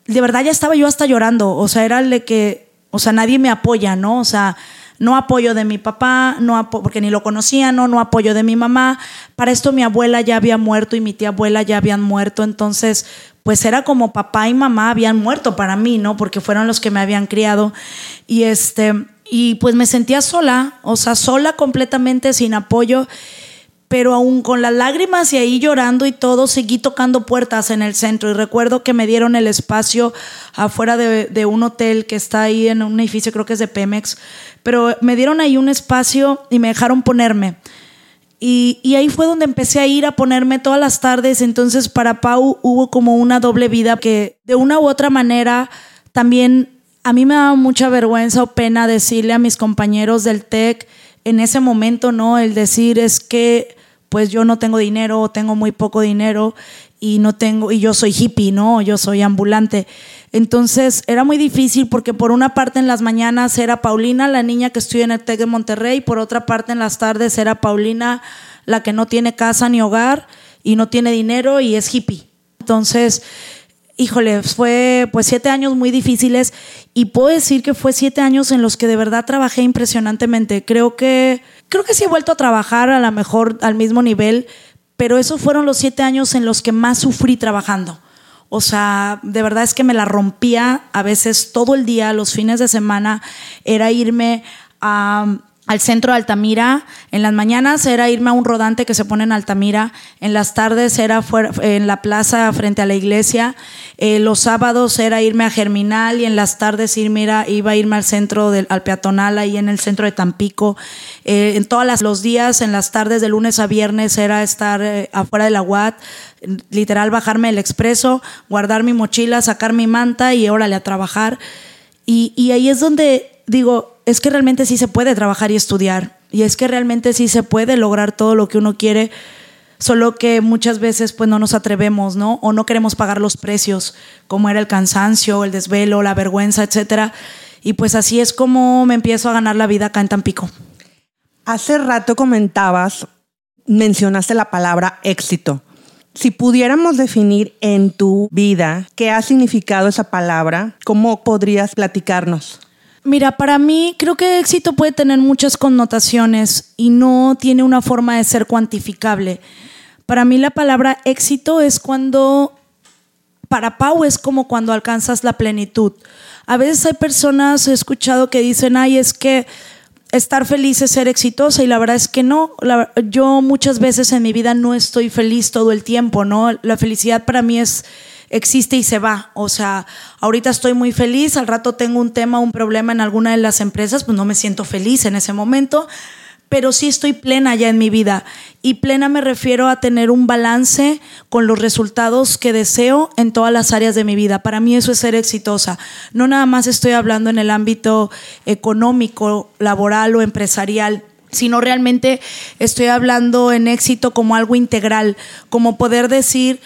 de verdad ya estaba yo hasta llorando, o sea, era de que, o sea, nadie me apoya, ¿no? O sea, no apoyo de mi papá, no porque ni lo conocía, no, no apoyo de mi mamá. Para esto mi abuela ya había muerto y mi tía abuela ya habían muerto, entonces pues era como papá y mamá habían muerto para mí, ¿no? Porque fueron los que me habían criado y este y pues me sentía sola, o sea, sola completamente sin apoyo pero aún con las lágrimas y ahí llorando y todo, seguí tocando puertas en el centro. Y recuerdo que me dieron el espacio afuera de, un hotel que está ahí en un edificio, creo que es de Pemex, pero me dieron ahí un espacio y me dejaron ponerme. Y, y, ahí fue donde empecé a ir a ponerme todas las tardes. Entonces para Pau hubo como una doble vida que de una u otra manera también a mí me daba mucha vergüenza o pena decirle a mis compañeros del TEC en ese momento, ¿no? El decir es que pues yo no tengo dinero o tengo muy poco dinero y no tengo y yo soy hippie, ¿no? Yo soy ambulante. Entonces era muy difícil porque por una parte en las mañanas era Paulina, la niña que estudia en el TEC de Monterrey, por otra parte en las tardes era Paulina, la que no tiene casa ni hogar y no tiene dinero y es hippie. Entonces, híjole, fue pues siete años muy difíciles y puedo decir que fue siete años en los que de verdad trabajé impresionantemente. Creo que creo que sí he vuelto a trabajar a lo mejor al mismo nivel, pero esos fueron los siete años en los que más sufrí trabajando. O sea, de verdad es que me la rompía a veces todo el día, los fines de semana, era irme a al centro de Altamira. En las mañanas era irme a un rodante que se pone en Altamira. En las tardes era en la plaza frente a la iglesia. Eh, los sábados era irme a Germinal y en las tardes irme, iba a irme al centro, del, al peatonal, ahí en el centro de Tampico. Eh, en todos los días, en las tardes de lunes a viernes era estar eh, afuera de la UAT, literal bajarme el expreso, guardar mi mochila, sacar mi manta y órale a trabajar. Y ahí es donde digo, es que realmente sí se puede trabajar y estudiar. Y es que realmente sí se puede lograr todo lo que uno quiere, solo que muchas veces pues no nos atrevemos, ¿no? O no queremos pagar los precios, como era el cansancio, el desvelo, la vergüenza, etcétera. Y pues así es como me empiezo a ganar la vida acá en Tampico. Hace rato comentabas, mencionaste la palabra éxito. Si pudiéramos definir en tu vida qué ha significado esa palabra, ¿cómo podrías platicarnos? Mira, para mí creo que éxito puede tener muchas connotaciones y no tiene una forma de ser cuantificable. Para mí la palabra éxito es cuando, para Pau es como cuando alcanzas la plenitud. A veces hay personas, he escuchado que dicen, ay, es que estar feliz es ser exitosa y la verdad es que no. yo muchas veces en mi vida no estoy feliz todo el tiempo, ¿no? La felicidad para mí es existe y se va. O sea, ahorita estoy muy feliz, al rato tengo un tema, un problema en alguna de las empresas, pues no me siento feliz en ese momento, pero sí estoy plena ya en mi vida. Y plena me refiero a tener un balance con los resultados que deseo en todas las áreas de mi vida. Para mí eso es ser exitosa. No nada más estoy hablando en el ámbito económico, laboral o empresarial sino realmente estoy hablando en éxito como algo integral, como poder decir,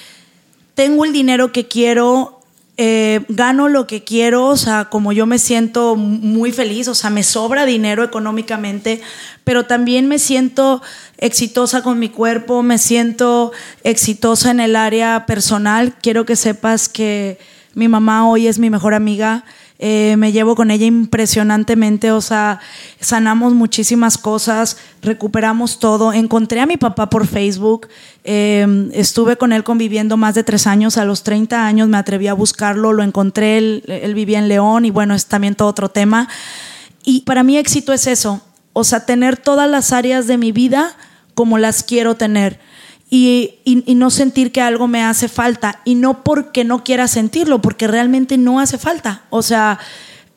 tengo el dinero que quiero, eh, gano lo que quiero, o sea, como yo me siento muy feliz, o sea, me sobra dinero económicamente, pero también me siento exitosa con mi cuerpo, me siento exitosa en el área personal. Quiero que sepas que mi mamá hoy es mi mejor amiga. Eh, me llevo con ella impresionantemente, o sea, sanamos muchísimas cosas, recuperamos todo. Encontré a mi papá por Facebook, eh, estuve con él conviviendo más de tres años, a los 30 años me atreví a buscarlo, lo encontré, él, él vivía en León y bueno, es también todo otro tema. Y para mí éxito es eso, o sea, tener todas las áreas de mi vida como las quiero tener y, no sentir que algo me hace falta. Y no porque no quiera sentirlo, porque realmente no hace falta. O sea,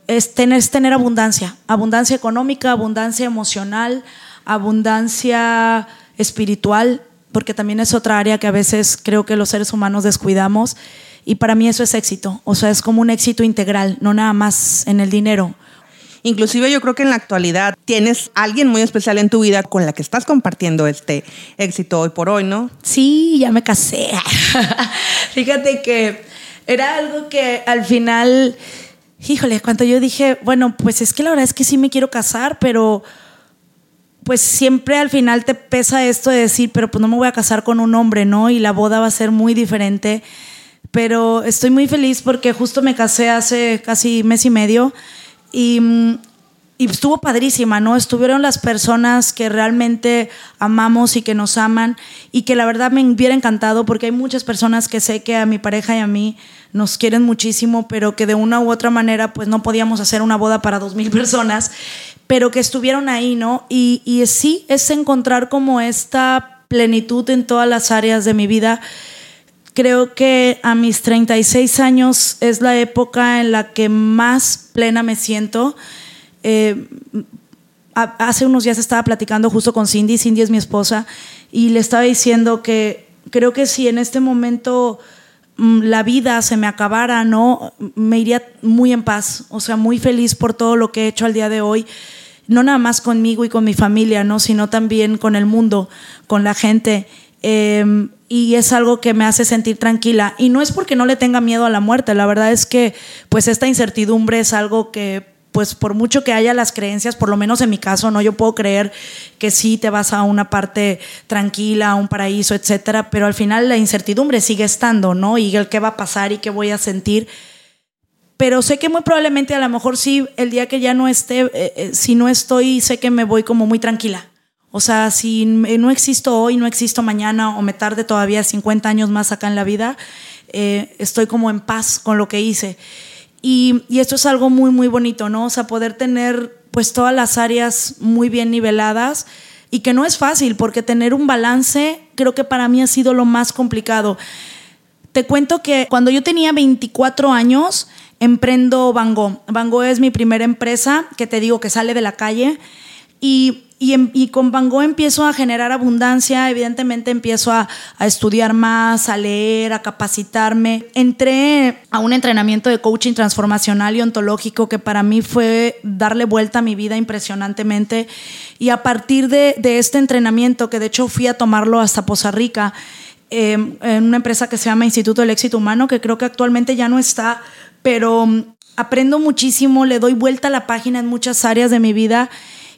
es tener, tener abundancia, abundancia económica, abundancia emocional, abundancia espiritual, porque también es otra área que a veces creo que los seres humanos descuidamos. Y para mí eso es éxito, o sea, es como un éxito integral, no nada más en el dinero. Inclusive yo creo que en la actualidad tienes alguien muy especial en tu vida con la que estás compartiendo este éxito hoy por hoy, ¿no? Sí, ya me casé. Fíjate que era algo que al final, híjole, cuando yo dije, bueno, pues es que la verdad es que sí me quiero casar, pero pues siempre al final te pesa esto de decir, pero pues no me voy a casar con un hombre, ¿no? Y la boda va a ser muy diferente. Pero estoy muy feliz porque justo me casé hace casi mes y medio y, estuvo padrísima, ¿no? Estuvieron las personas que realmente amamos y que nos aman y que la verdad me hubiera encantado porque hay muchas personas que sé que a mi pareja y a mí nos quieren muchísimo, pero que de una u otra manera pues no podíamos hacer una boda para dos mil personas, pero que estuvieron ahí, ¿no? Y sí, es encontrar como esta plenitud en todas las áreas de mi vida Creo que a mis 36 años es la época en la que más plena me siento. Eh, hace unos días estaba platicando justo con Cindy, Cindy es mi esposa, y le estaba diciendo que creo que si en este momento mm, la vida se me acabara, ¿no? Me iría muy en paz, o sea, muy feliz por todo lo que he hecho al día de hoy, no nada más conmigo y con mi familia, ¿no? Sino también con el mundo, con la gente. Em, y es algo que me hace sentir tranquila. Y no es porque no le tenga miedo a la muerte, la verdad es que pues esta incertidumbre es algo que pues por mucho que haya las creencias, por lo menos en mi caso, no yo puedo creer que sí te vas a una parte tranquila, a un paraíso, etcétera, pero al final la incertidumbre sigue estando, ¿no? Y el qué va a pasar y qué voy a sentir. Pero sé que muy probablemente a lo mejor sí el día que ya no esté, eh, eh, si no estoy, sé que me voy como muy tranquila. O sea, si no existo hoy, no existo mañana o me tarde todavía 50 años más acá en la vida, eh, estoy como en paz con lo que hice. Y, y, esto es algo muy, muy bonito, ¿no? O sea, poder tener pues todas las áreas muy bien niveladas y que no es fácil porque tener un balance creo que para mí ha sido lo más complicado. Te cuento que cuando yo tenía 24 años, emprendo. Van Gogh es mi primera empresa, que te digo que sale de la calle. Y Em, y, con Van Gogh empiezo a generar abundancia, evidentemente empiezo a, estudiar más, a leer, a capacitarme. Entré a un entrenamiento de coaching transformacional y ontológico que para mí fue darle vuelta a mi vida impresionantemente. Y a partir de, este entrenamiento, que de hecho fui a tomarlo hasta Poza Rica, em, en una empresa que se llama Instituto del Éxito Humano, que creo que actualmente ya no está, pero mm, aprendo muchísimo, le doy vuelta a la página en muchas áreas de mi vida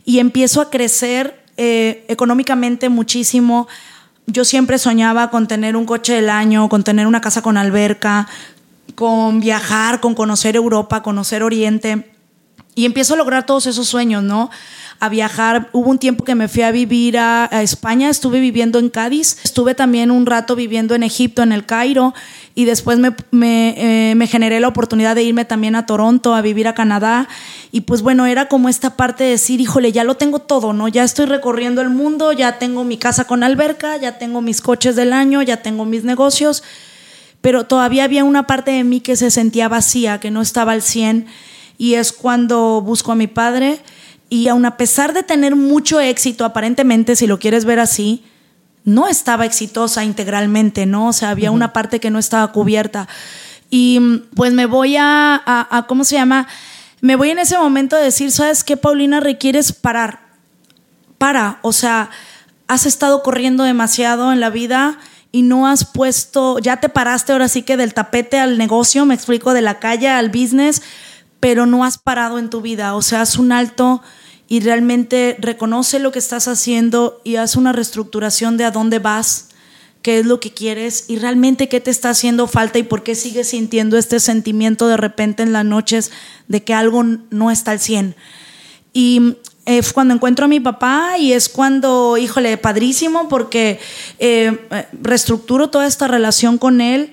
y empiezo a crecer eh, económicamente muchísimo. Yo siempre soñaba con tener un coche del año, con tener una casa con alberca, con viajar, con conocer Europa, conocer Oriente. Y empiezo a lograr todos esos sueños, ¿no? a viajar. Hubo un tiempo que me fui a vivir a, España, estuve viviendo en Cádiz, estuve también un rato viviendo en Egipto, en el Cairo, y después me, eh, me, generé la oportunidad de irme también a Toronto, a vivir a Canadá. Y pues bueno, era como esta parte de decir, híjole, ya lo tengo todo, ¿no? Ya estoy recorriendo el mundo, ya tengo mi casa con alberca, ya tengo mis coches del año, ya tengo mis negocios, pero todavía había una parte de mí que se sentía vacía, que no estaba al 100. Y es cuando busco a mi padre y aun a pesar de tener mucho éxito, aparentemente, si lo quieres ver así, no estaba exitosa integralmente, ¿no? O sea, había una parte que no estaba cubierta. Y pues me voy a, a, ¿cómo se llama? Me voy en ese momento a decir, ¿sabes qué, Paulina? Requieres parar. Para, o sea, has estado corriendo demasiado en la vida y no has puesto, ya te paraste ahora sí que del tapete al negocio, me explico, de la calle al business, pero no has parado en tu vida. O sea, haz un alto y realmente reconoce lo que estás haciendo y haz una reestructuración de a dónde vas, qué es lo que quieres y realmente qué te está haciendo falta y por qué sigues sintiendo este sentimiento de repente en las noches de que algo no está al 100. Y es cuando encuentro a mi papá y es cuando, híjole, padrísimo porque eh, reestructuro toda esta relación con él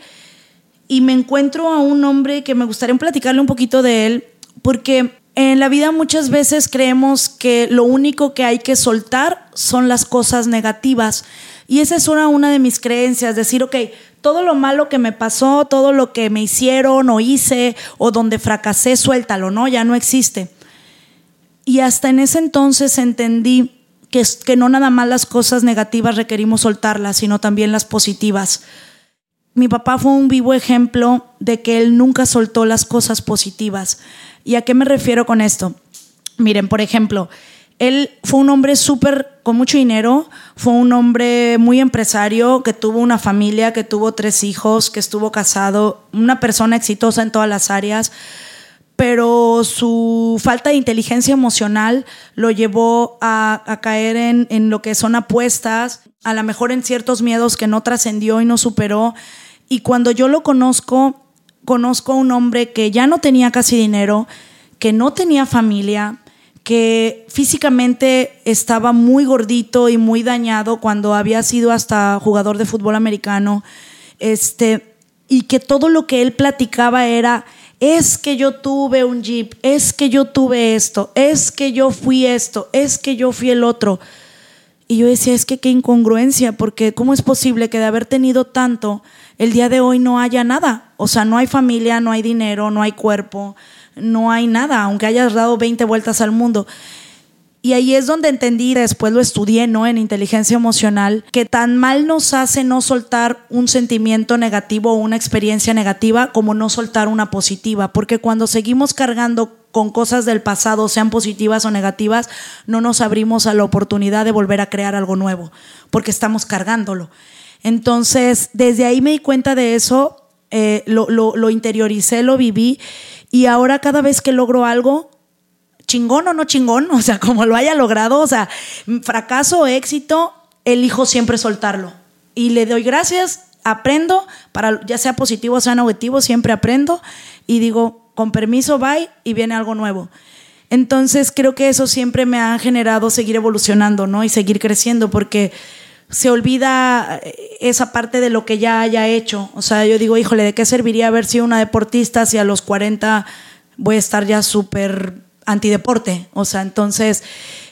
y me encuentro a un hombre que me gustaría platicarle un poquito de él, porque en la vida muchas veces creemos que lo único que hay que soltar son las cosas negativas. Y esa es una, una de mis creencias, decir, ok, todo lo malo que me pasó, todo lo que me hicieron o hice o donde fracasé, suéltalo, ¿no? Ya no existe. Y hasta en ese entonces entendí que, que no nada más las cosas negativas requerimos soltarlas, sino también las positivas mi papá fue un vivo ejemplo de que él nunca soltó las cosas positivas. ¿Y a qué me refiero con esto? Miren, por ejemplo, él fue un hombre súper con mucho dinero, fue un hombre muy empresario, que tuvo una familia, que tuvo tres hijos, que estuvo casado, una persona exitosa en todas las áreas, pero su falta de inteligencia emocional lo llevó a, caer en, en lo que son apuestas, a lo mejor en ciertos miedos que no trascendió y no superó y cuando yo lo conozco, conozco a un hombre que ya no tenía casi dinero, que no tenía familia, que físicamente estaba muy gordito y muy dañado cuando había sido hasta jugador de fútbol americano, este, y que todo lo que él platicaba era, es que yo tuve un jeep, es que yo tuve esto, es que yo fui esto, es que yo fui el otro. Y yo decía, es que qué incongruencia, porque ¿cómo es posible que de haber tenido tanto, el día de hoy no haya nada. O sea, no hay familia, no hay dinero, no hay cuerpo, no hay nada, aunque hayas dado 20 vueltas al mundo. Y ahí es donde entendí, después lo estudié, ¿no? En inteligencia emocional, que tan mal nos hace no soltar un sentimiento negativo o una experiencia negativa como no soltar una positiva. Porque cuando seguimos cargando con cosas del pasado, sean positivas o negativas, no nos abrimos a la oportunidad de volver a crear algo nuevo, porque estamos cargándolo. Entonces, desde ahí me di cuenta de eso, eh, lo, lo, interioricé, lo viví y ahora cada vez que logro algo, chingón o no chingón, o sea, como lo haya logrado, o sea, fracaso o éxito, elijo siempre soltarlo. Y le doy gracias, aprendo, para ya sea positivo o sea negativo, siempre aprendo y digo, con permiso, bye, y viene algo nuevo. Entonces creo que eso siempre me ha generado seguir evolucionando, ¿no? Y seguir creciendo porque se olvida esa parte de lo que ya haya hecho. O sea, yo digo, híjole, ¿de qué serviría haber sido una deportista si a los 40 voy a estar ya súper antideporte? O sea, entonces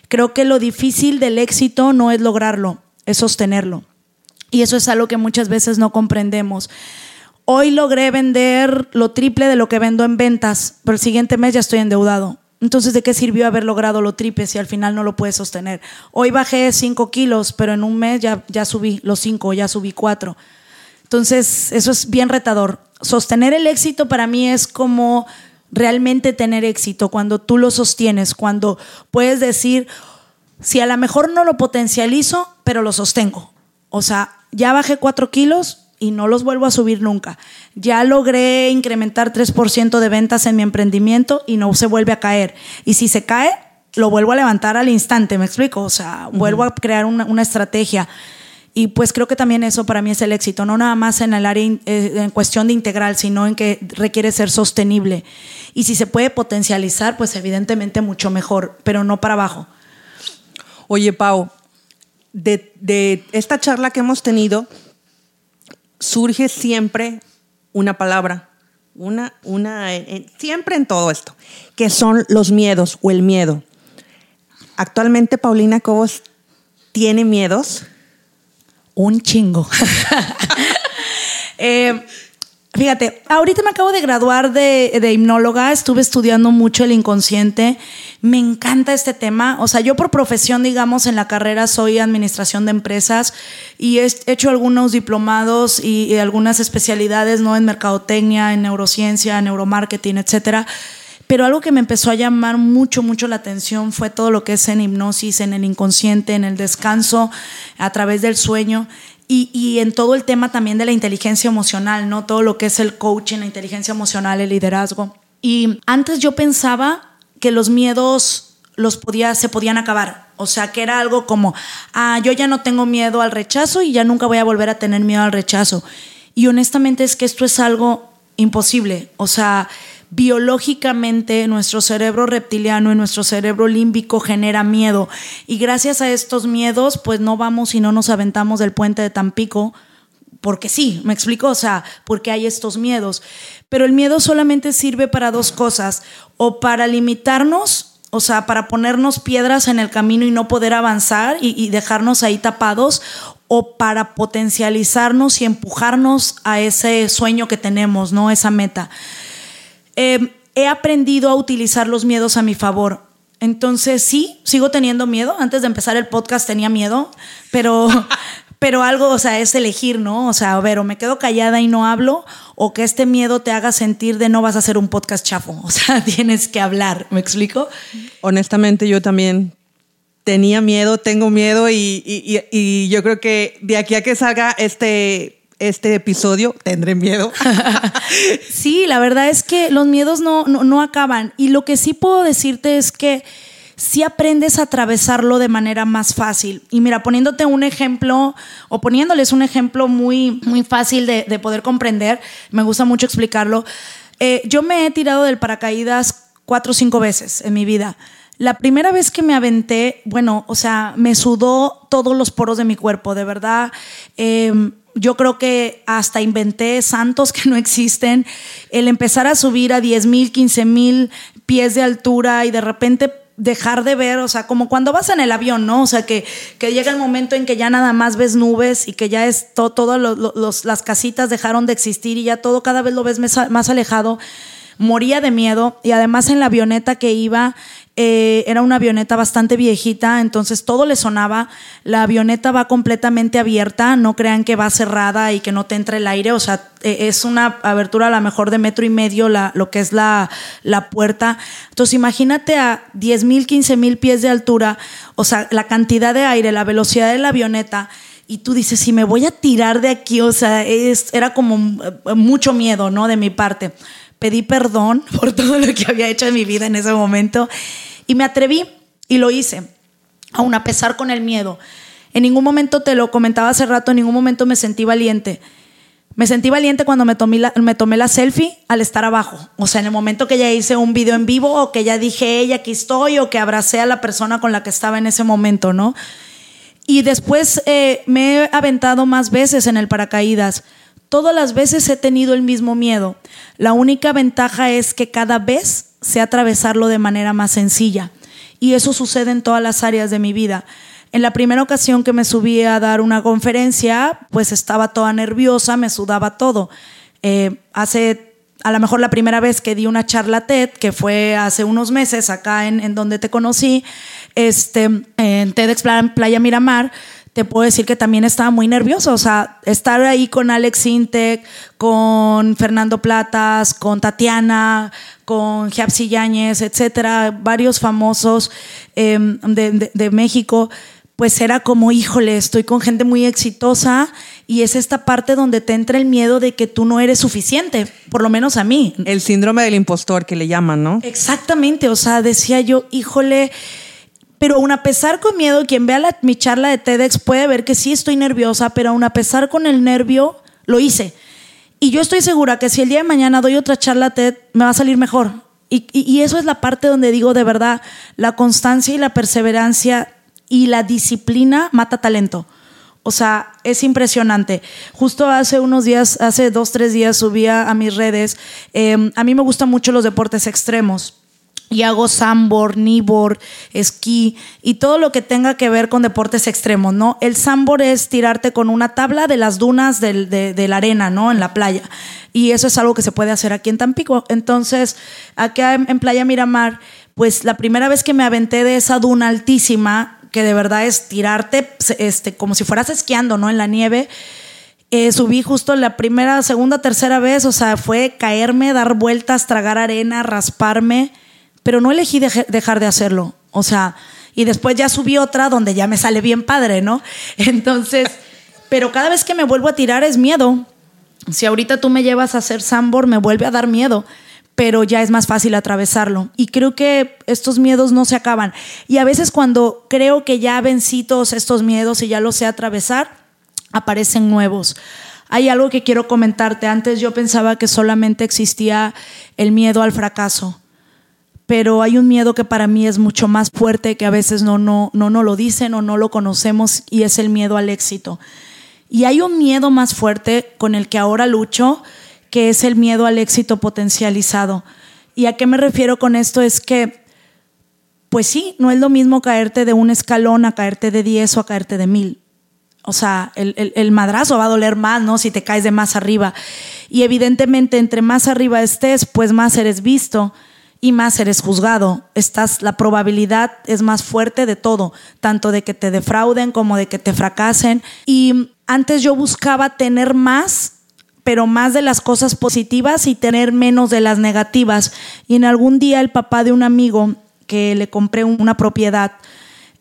creo que lo difícil del éxito no es lograrlo, es sostenerlo. Y eso es algo que muchas veces no comprendemos. Hoy logré vender lo triple de lo que vendo en ventas, pero el siguiente mes ya estoy endeudado. Entonces, ¿de qué sirvió haber logrado lo triple si al final no lo puedes sostener? Hoy bajé 5 kilos, pero en un mes ya, ya subí los 5, ya subí 4. Entonces, eso es bien retador. Sostener el éxito para mí es como realmente tener éxito, cuando tú lo sostienes, cuando puedes decir, si a lo mejor no lo potencializo, pero lo sostengo. O sea, ya bajé 4 kilos, y no los vuelvo a subir nunca. Ya logré incrementar 3% de ventas en mi emprendimiento y no se vuelve a caer. Y si se cae, lo vuelvo a levantar al instante, ¿me explico? O sea, vuelvo a crear una, estrategia. Y pues creo que también eso para mí es el éxito, no nada más en el área eh, en cuestión de integral, sino en que requiere ser sostenible. Y si se puede potencializar, pues evidentemente mucho mejor, pero no para abajo. Oye, Pau, de, de esta charla que hemos tenido, surge siempre una palabra, una, una, eh, eh, siempre en todo esto, que son los miedos o el miedo. Actualmente Paulina Cobos tiene miedos. Un chingo. eh, Fíjate, ahorita me acabo de graduar de, de, hipnóloga, estuve estudiando mucho el inconsciente, me encanta este tema, o sea, yo por profesión, digamos, en la carrera soy administración de empresas y he hecho algunos diplomados y, algunas especialidades, ¿no? En mercadotecnia, en neurociencia, en neuromarketing, etcétera. Pero algo que me empezó a llamar mucho, mucho la atención fue todo lo que es en hipnosis, en el inconsciente, en el descanso, a través del sueño. Y, en todo el tema también de la inteligencia emocional, ¿no? Todo lo que es el coaching, la inteligencia emocional, el liderazgo. Y antes yo pensaba que los miedos los podía, se podían acabar. O sea, que era algo como, ah, yo ya no tengo miedo al rechazo y ya nunca voy a volver a tener miedo al rechazo. Y honestamente es que esto es algo imposible. O sea, biológicamente nuestro cerebro reptiliano y nuestro cerebro límbico genera miedo. Y gracias a estos miedos, pues no vamos y no nos aventamos del puente de Tampico. Porque sí, me explico, o sea, porque hay estos miedos. Pero el miedo solamente sirve para dos cosas, o para limitarnos, o sea, para ponernos piedras en el camino y no poder avanzar y, dejarnos ahí tapados, o para potencializarnos y empujarnos a ese sueño que tenemos, ¿no? Esa meta. Em, he aprendido a utilizar los miedos a mi favor. Entonces sí, sigo teniendo miedo. Antes de empezar el podcast tenía miedo, pero, pero algo, o sea, es elegir, ¿no? O sea, a ver, o me quedo callada y no hablo, o que este miedo te haga sentir de no vas a hacer un podcast chafo. O sea, tienes que hablar. ¿Me explico? Honestamente, yo también tenía miedo, tengo miedo y, y yo creo que de aquí a que salga este este episodio, tendré miedo. sí, la verdad es que los miedos no, no, acaban. Y lo que sí puedo decirte es que si aprendes a atravesarlo de manera más fácil. Y mira, poniéndote un ejemplo o poniéndoles un ejemplo muy, muy fácil de, poder comprender, me gusta mucho explicarlo. Eh, yo me he tirado del paracaídas cuatro o cinco veces en mi vida. La primera vez que me aventé, bueno, o sea, me sudó todos los poros de mi cuerpo, de verdad. Em, yo creo que hasta inventé santos que no existen. El empezar a subir a 10 mil, 15 mil pies de altura y de repente dejar de ver, o sea, como cuando vas en el avión, ¿no? O sea, que, que llega el momento en que ya nada más ves nubes y que ya es todo, las casitas dejaron de existir y ya todo cada vez lo ves más alejado. Moría de miedo y además en la avioneta que iba eh, era una avioneta bastante viejita, entonces todo le sonaba. La avioneta va completamente abierta, no crean que va cerrada y que no te entre el aire, o sea, e, es una abertura a lo mejor de metro y medio la, lo que es la, la puerta. Entonces imagínate a 10 mil, 15 mil pies de altura, o sea, la cantidad de aire, la velocidad de la avioneta y tú dices, si me voy a tirar de aquí, o sea, es, era como eh, mucho miedo, ¿no? De mi parte pedí perdón por todo lo que había hecho en mi vida en ese momento y me atreví y lo hice, aún a pesar con el miedo. En ningún momento, te lo comentaba hace rato, en ningún momento me sentí valiente. Me sentí valiente cuando me tomé, la, me tomé la selfie al estar abajo. O sea, en el momento que ya hice un video en vivo o que ya dije, ella, aquí estoy, o que abracé a la persona con la que estaba en ese momento, ¿no? Y después eh, me he aventado más veces en el paracaídas. Todas las veces he tenido el mismo miedo. La única ventaja es que cada vez sé atravesarlo de manera más sencilla. Y eso sucede en todas las áreas de mi vida. En la primera ocasión que me subí a dar una conferencia, pues estaba toda nerviosa, me sudaba todo. Eh, hace a lo mejor la primera vez que di una charla TED, que fue hace unos meses acá en, donde te conocí, este, en TEDx Playa Miramar, te puedo decir que también estaba muy nerviosa. O sea, estar ahí con Alex Intec, con Fernando Platas, con Tatiana, con Japsi Yáñez, etcétera, varios famosos em, de México pues era como, híjole, estoy con gente muy exitosa y es esta parte donde te entra el miedo de que tú no eres suficiente, por lo menos a mí. El síndrome del impostor que le llaman, ¿no? Exactamente, o sea, decía yo, híjole, pero aún a pesar con miedo, quien vea mi charla de TEDx puede ver que sí estoy nerviosa, pero aún a pesar con el nervio, lo hice. Y yo estoy segura que si el día de mañana doy otra charla TED, me va a salir mejor. Y, eso es la parte donde digo de verdad, la constancia y la perseverancia y la disciplina mata talento. O sea, es impresionante. Justo hace unos días, hace dos, tres días subía a mis redes. Em, a mí me gustan mucho los deportes extremos. Y hago sambor, nibor, esquí y todo lo que tenga que ver con deportes extremos, ¿no? El sambor es tirarte con una tabla de las dunas de, la arena, ¿no? En la playa. Y eso es algo que se puede hacer aquí en Tampico. Entonces, acá en Playa Miramar, pues la primera vez que me aventé de esa duna altísima, que de verdad es tirarte este, como si fueras esquiando, ¿no? En la nieve. Eh, subí justo la primera, segunda, tercera vez, o sea, fue caerme, dar vueltas, tragar arena, rasparme, pero no elegí dejar de hacerlo, o sea, y después ya subí otra donde ya me sale bien padre, ¿no? Entonces, pero cada vez que me vuelvo a tirar es miedo. Si ahorita tú me llevas a hacer sambor, me vuelve a dar miedo pero ya es más fácil atravesarlo. Y creo que estos miedos no se acaban. Y a veces cuando creo que ya vencí todos estos miedos y ya los sé atravesar, aparecen nuevos. Hay algo que quiero comentarte. Antes yo pensaba que solamente existía el miedo al fracaso, pero hay un miedo que para mí es mucho más fuerte que a veces no, no, no, no lo dicen o no lo conocemos y es el miedo al éxito. Y hay un miedo más fuerte con el que ahora lucho que es el miedo al éxito potencializado. ¿Y a qué me refiero con esto? Es que, pues sí, no es lo mismo caerte de un escalón a caerte de 10 o a caerte de mil. O sea, el, madrazo va a doler más, ¿no? Si te caes de más arriba. Y evidentemente, entre más arriba estés, pues más eres visto y más eres juzgado. Estás, la probabilidad es más fuerte de todo, tanto de que te defrauden como de que te fracasen. Y antes yo buscaba tener más pero más de las cosas positivas y tener menos de las negativas. Y en algún día el papá de un amigo que le compré una propiedad,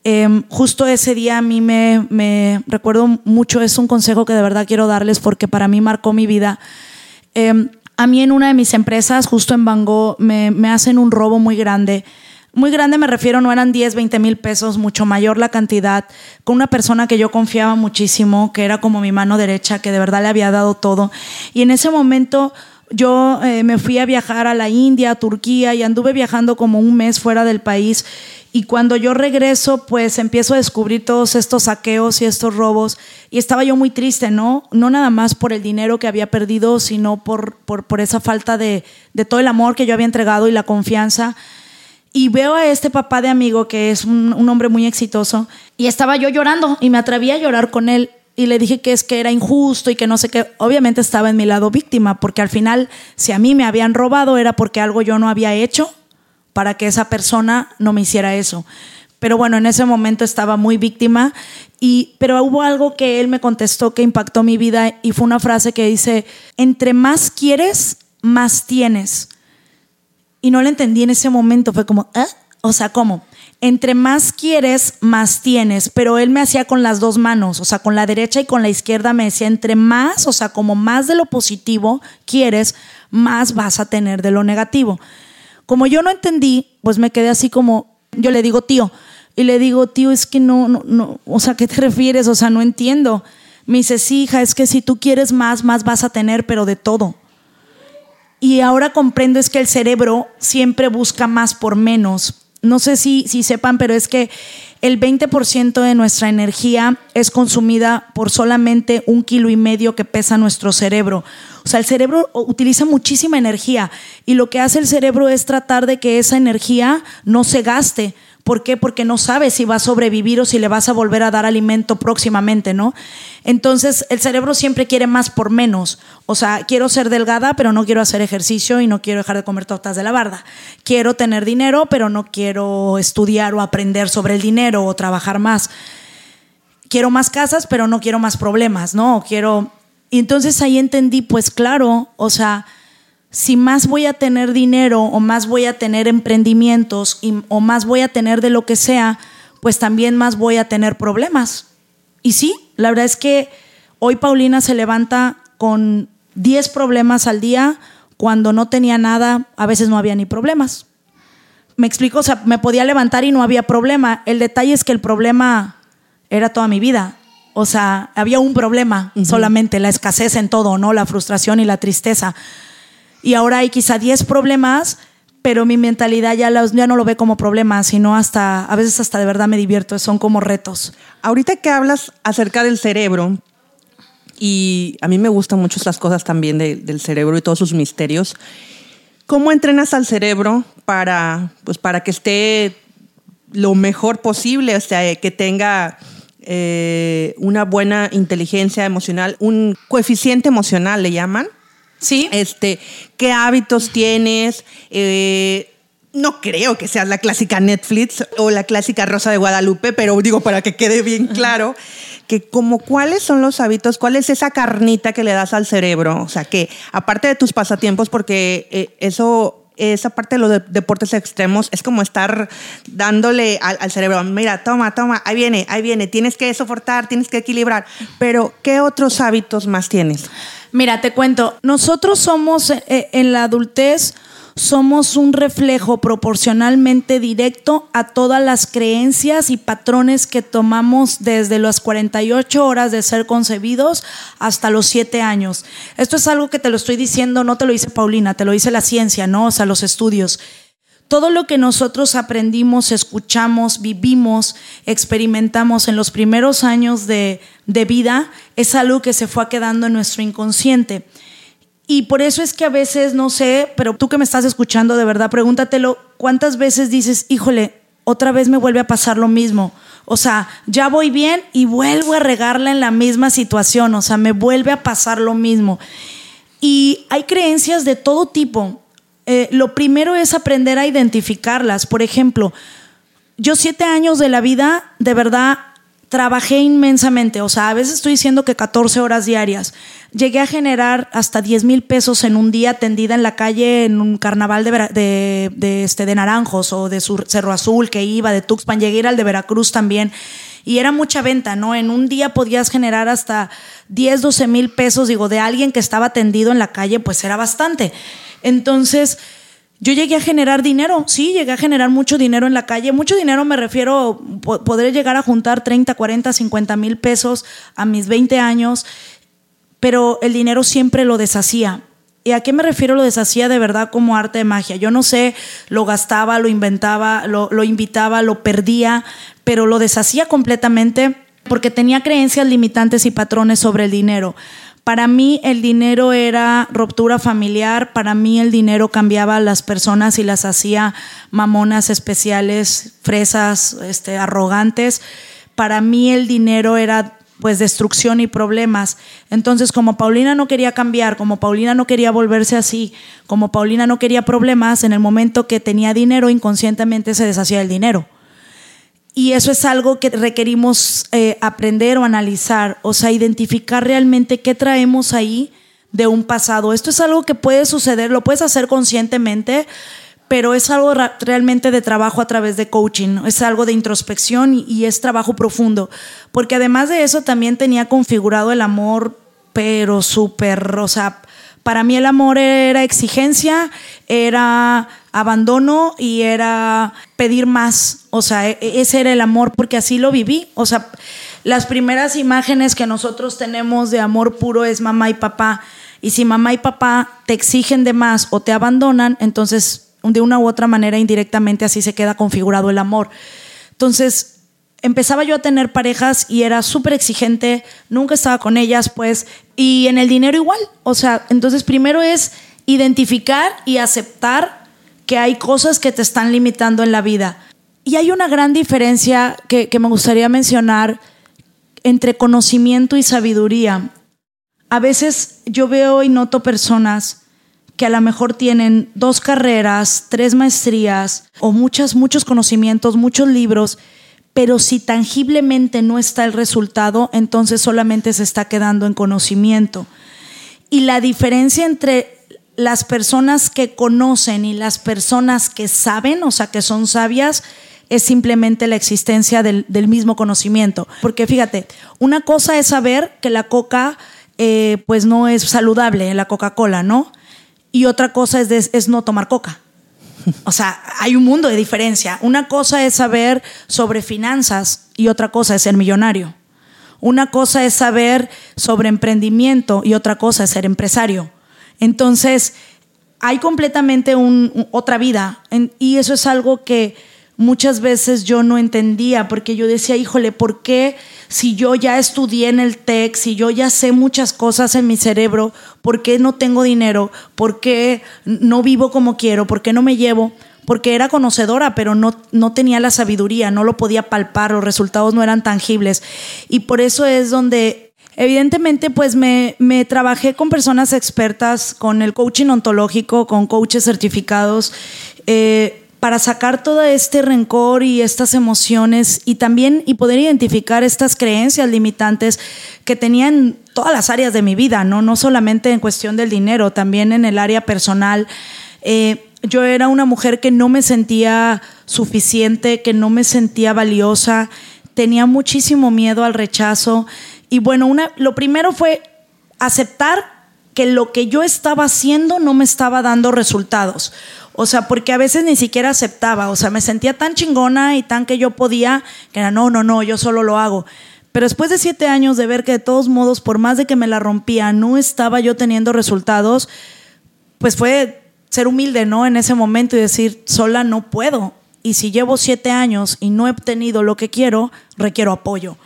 em, justo ese día a mí me, recuerdo mucho, es un consejo que de verdad quiero darles porque para mí marcó mi vida. Em, a mí en una de mis empresas, justo en Bangor, me, me hacen un robo muy grande muy grande me refiero, no eran 10, 20 mil pesos, mucho mayor la cantidad, con una persona que yo confiaba muchísimo, que era como mi mano derecha, que de verdad le había dado todo. Y en ese momento yo eh, me fui a viajar a la India, a Turquía, y anduve viajando como un mes fuera del país. Y cuando yo regreso, pues empiezo a descubrir todos estos saqueos y estos robos. Y estaba yo muy triste, ¿no? No nada más por el dinero que había perdido, sino por, por, por esa falta de, de todo el amor que yo había entregado y la confianza. Y veo a este papá de amigo que es un, hombre muy exitoso y estaba yo llorando y me atreví a llorar con él y le dije que es que era injusto y que no sé qué. Obviamente estaba en mi lado víctima porque al final si a mí me habían robado era porque algo yo no había hecho para que esa persona no me hiciera eso. Pero bueno, en ese momento estaba muy víctima y pero hubo algo que él me contestó que impactó mi vida y fue una frase que dice, "Entre más quieres, más tienes." y no lo entendí en ese momento. Fue como, ¿eh? O sea, ¿cómo? Entre más quieres, más tienes. Pero él me hacía con las dos manos, o sea, con la derecha y con la izquierda me decía, entre más, o sea, como más de lo positivo quieres, más vas a tener de lo negativo. Como yo no entendí, pues me quedé así como, yo le digo, tío, y le digo, tío, es que no, no, no, o sea, ¿qué te refieres? O sea, no entiendo. Me dice, sí, hija, es que si tú quieres más, más vas a tener, pero de todo. Y ahora comprendo es que el cerebro siempre busca más por menos. No sé si, sepan, pero es que el 20% de nuestra energía es consumida por solamente un kilo y medio que pesa nuestro cerebro. O sea, el cerebro utiliza muchísima energía y lo que hace el cerebro es tratar de que esa energía no se gaste ¿Por qué? Porque no sabes si va a sobrevivir o si le vas a volver a dar alimento próximamente, ¿no? Entonces, el cerebro siempre quiere más por menos. O sea, quiero ser delgada, pero no quiero hacer ejercicio y no quiero dejar de comer tortas de la barda. Quiero tener dinero, pero no quiero estudiar o aprender sobre el dinero o trabajar más. Quiero más casas, pero no quiero más problemas, ¿no? Quiero... Y entonces ahí entendí, pues claro, o sea, si más voy a tener dinero o más voy a tener emprendimientos o más voy a tener de lo que sea, pues también más voy a tener problemas. Y sí, la verdad es que hoy Paulina se levanta con 10 problemas al día cuando no tenía nada, a veces no había ni problemas. Me explico, o sea, me podía levantar y no había problema. El detalle es que el problema era toda mi vida. O sea, había un problema solamente, la escasez en todo, ¿no? La frustración y la tristeza y ahora hay quizá 10 problemas, pero mi mentalidad ya, ya no lo ve como problemas, sino hasta, a veces hasta de verdad me divierto, son como retos. Ahorita que hablas acerca del cerebro, y a mí me gustan mucho estas cosas también del cerebro y todos sus misterios, ¿cómo entrenas al cerebro para, pues, para que esté lo mejor posible, o sea, que tenga eh, una buena inteligencia emocional, un coeficiente emocional, le llaman? Sí. Este, ¿qué hábitos tienes? Eh, no creo que seas la clásica Netflix o la clásica Rosa de Guadalupe, pero digo para que quede bien claro que como cuáles son los hábitos, cuál es esa carnita que le das al cerebro, o sea, que aparte de tus pasatiempos, porque eh, eso esa parte de los deportes extremos es como estar dándole al, cerebro, mira, toma, toma, ahí viene, ahí viene, tienes que soportar, tienes que equilibrar, pero ¿qué otros hábitos más tienes? Mira, te cuento, nosotros somos eh, en la adultez, somos un reflejo proporcionalmente directo a todas las creencias y patrones que tomamos desde las 48 horas de ser concebidos hasta los 7 años. Esto es algo que te lo estoy diciendo, no te lo dice Paulina, te lo dice la ciencia, ¿no? O sea, los estudios todo lo que nosotros aprendimos, escuchamos, vivimos, experimentamos en los primeros años de, vida es algo que se fue quedando en nuestro inconsciente. Y por eso es que a veces, no sé, pero tú que me estás escuchando de verdad, pregúntatelo, ¿cuántas veces dices, híjole, otra vez me vuelve a pasar lo mismo? O sea, ya voy bien y vuelvo a regarla en la misma situación, o sea, me vuelve a pasar lo mismo. Y hay creencias de todo tipo. Eh, lo primero es aprender a identificarlas. Por ejemplo, yo siete años de la vida, de verdad, trabajé inmensamente. O sea, a veces estoy diciendo que 14 horas diarias. Llegué a generar hasta 10 mil pesos en un día tendida en la calle en un carnaval de, este, de Naranjos o de Cerro Azul que iba, de Tuxpan. Llegué a ir al de Veracruz también. Y era mucha venta, ¿no? En un día podías generar hasta 10, 12 mil pesos, digo, de alguien que estaba tendido en la calle, pues era bastante. Entonces, yo llegué a generar dinero, sí, llegué a generar mucho dinero en la calle. Mucho dinero me refiero, podré llegar a juntar 30, 40, 50 mil pesos a mis 20 años, pero el dinero siempre lo deshacía. ¿Y a qué me refiero lo deshacía de verdad como arte de magia? Yo no sé, lo gastaba, lo inventaba, lo, lo invitaba, lo perdía, pero lo deshacía completamente porque tenía creencias limitantes y patrones sobre el dinero. Para mí el dinero era ruptura familiar, para mí el dinero cambiaba a las personas y las hacía mamonas especiales, fresas, este, arrogantes. Para mí el dinero era pues destrucción y problemas. Entonces, como Paulina no quería cambiar, como Paulina no quería volverse así, como Paulina no quería problemas, en el momento que tenía dinero, inconscientemente se deshacía el dinero. Y eso es algo que requerimos eh, aprender o analizar, o sea, identificar realmente qué traemos ahí de un pasado. Esto es algo que puede suceder, lo puedes hacer conscientemente, pero es algo realmente de trabajo a través de coaching, es algo de introspección y, y es trabajo profundo, porque además de eso también tenía configurado el amor, pero súper, o sea, para mí el amor era exigencia, era abandono y era pedir más. O sea, e, e, ese era el amor porque así lo viví. O sea, las primeras imágenes que nosotros tenemos de amor puro es mamá y papá. Y si mamá y papá te exigen de más o te abandonan, entonces de una u otra manera indirectamente así se queda configurado el amor. Entonces, empezaba yo a tener parejas y era súper exigente, nunca estaba con ellas, pues, y en el dinero igual. O sea, entonces primero es identificar y aceptar que hay cosas que te están limitando en la vida. Y hay una gran diferencia que, me gustaría mencionar entre conocimiento y sabiduría. A veces yo veo y noto personas que a lo mejor tienen dos carreras, tres maestrías o muchas, muchos conocimientos, muchos libros, pero si tangiblemente no está el resultado, entonces solamente se está quedando en conocimiento. Y la diferencia entre las personas que conocen y las personas que saben, o sea, que son sabias, es simplemente la existencia del, mismo conocimiento. Porque fíjate, una cosa es saber que la coca eh, pues no es saludable, la Coca-Cola, ¿no? Y otra cosa es, es no tomar coca. O sea, hay un mundo de diferencia. Una cosa es saber sobre finanzas y otra cosa es ser millonario. Una cosa es saber sobre emprendimiento y otra cosa es ser empresario. Entonces, hay completamente otra vida y eso es algo que muchas veces yo no entendía porque yo decía, híjole, ¿por qué si yo ya estudié en el TEC, si yo ya sé muchas cosas en mi cerebro, por qué no tengo dinero? ¿Por qué no vivo como quiero? ¿Por qué no me llevo? Porque era conocedora, pero no, no tenía la sabiduría, no lo podía palpar, los resultados no eran tangibles. Y por eso es donde Evidentemente, pues me, me, trabajé con personas expertas, con el coaching ontológico, con coaches certificados. Eh, para sacar todo este rencor y estas emociones y también y poder identificar estas creencias limitantes que tenían todas las áreas de mi vida, no, no solamente en cuestión del dinero, también en el área personal. Eh, yo era una mujer que no me sentía suficiente, que no me sentía valiosa, tenía muchísimo miedo al rechazo y bueno, una, lo primero fue aceptar que lo que yo estaba haciendo no me estaba dando resultados. O sea, porque a veces ni siquiera aceptaba. O sea, me sentía tan chingona y tan que yo podía, que era, no, no, no, yo solo lo hago. Pero después de siete años de ver que de todos modos, por más de que me la rompía, no estaba yo teniendo resultados, pues fue ser humilde, ¿no? En ese momento y decir, sola no puedo. Y si llevo siete años y no he obtenido lo que quiero, requiero apoyo.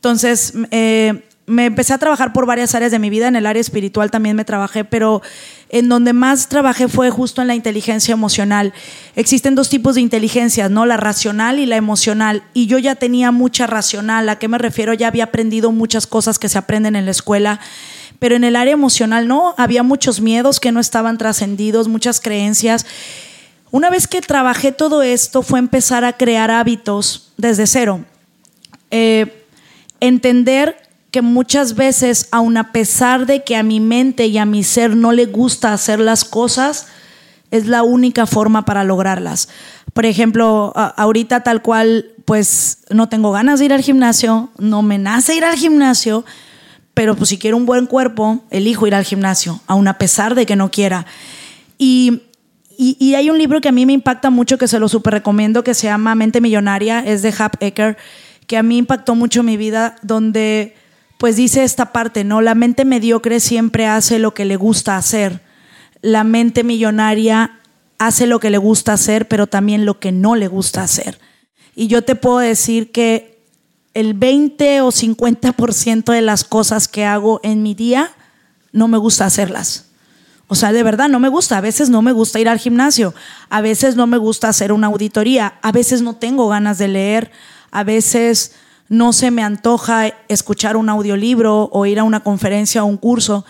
Entonces, eh, me empecé a trabajar por varias áreas de mi vida, en el área espiritual también me trabajé, pero en donde más trabajé fue justo en la inteligencia emocional. Existen dos tipos de inteligencias, ¿no? La racional y la emocional. Y yo ya tenía mucha racional, ¿a qué me refiero? Ya había aprendido muchas cosas que se aprenden en la escuela, pero en el área emocional no, había muchos miedos que no estaban trascendidos, muchas creencias. Una vez que trabajé todo esto fue empezar a crear hábitos desde cero. Eh, entender que muchas veces, aun a pesar de que a mi mente y a mi ser no le gusta hacer las cosas, es la única forma para lograrlas. Por ejemplo, ahorita tal cual, pues no tengo ganas de ir al gimnasio, no me nace ir al gimnasio, pero pues si quiero un buen cuerpo, elijo ir al gimnasio, aun a pesar de que no quiera. Y, y, hay un libro que a mí me impacta mucho, que se lo super recomiendo, que se llama Mente Millonaria, es de Hap Ecker, que a mí impactó mucho mi vida, donde pues dice esta parte, ¿no? La mente mediocre siempre hace lo que le gusta hacer. La mente millonaria hace lo que le gusta hacer, pero también lo que no le gusta hacer. Y yo te puedo decir que el 20 o 50% de las cosas que hago en mi día no me gusta hacerlas. O sea, de verdad no me gusta. A veces no me gusta ir al gimnasio. A veces no me gusta hacer una auditoría. A veces no tengo ganas de leer. A veces no se me antoja escuchar un audiolibro o ir a una conferencia o un curso,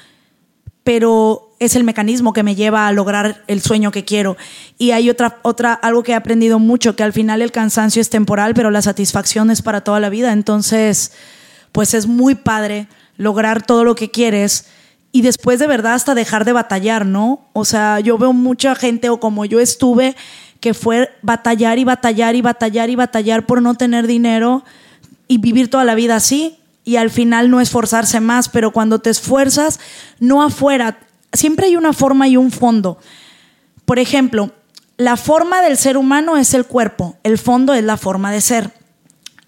pero es el mecanismo que me lleva a lograr el sueño que quiero. Y hay otra, otra, algo que he aprendido mucho, que al final el cansancio es temporal, pero la satisfacción es para toda la vida. Entonces, pues es muy padre lograr todo lo que quieres y después de verdad hasta dejar de batallar, ¿no? O sea, yo veo mucha gente o como yo estuve, que fue batallar y batallar y batallar y batallar por no tener dinero y vivir toda la vida así y al final no esforzarse más, pero cuando te esfuerzas, no afuera, siempre hay una forma y un fondo. Por ejemplo, la forma del ser humano es el cuerpo, el fondo es la forma de ser.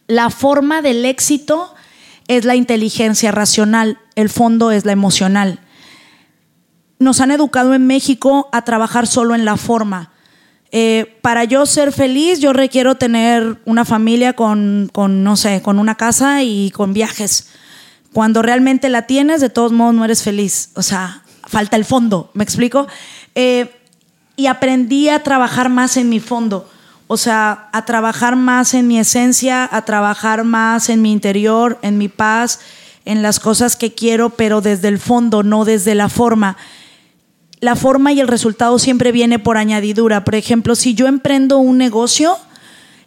La forma del éxito es la inteligencia racional, el fondo es la emocional. Nos han educado en México a trabajar solo en la forma. Eh, para yo ser feliz, yo requiero tener una familia con, no sé, con una casa y con viajes. Cuando realmente la tienes, de todos modos no eres feliz. O sea, falta el fondo, ¿me explico? Eh, y aprendí a trabajar más en mi fondo. O sea, a trabajar más en mi esencia, a trabajar más en mi interior, en mi paz, en las cosas que quiero, pero desde el fondo, no desde la forma. La forma y el resultado siempre viene por añadidura. Por ejemplo, si yo emprendo un negocio,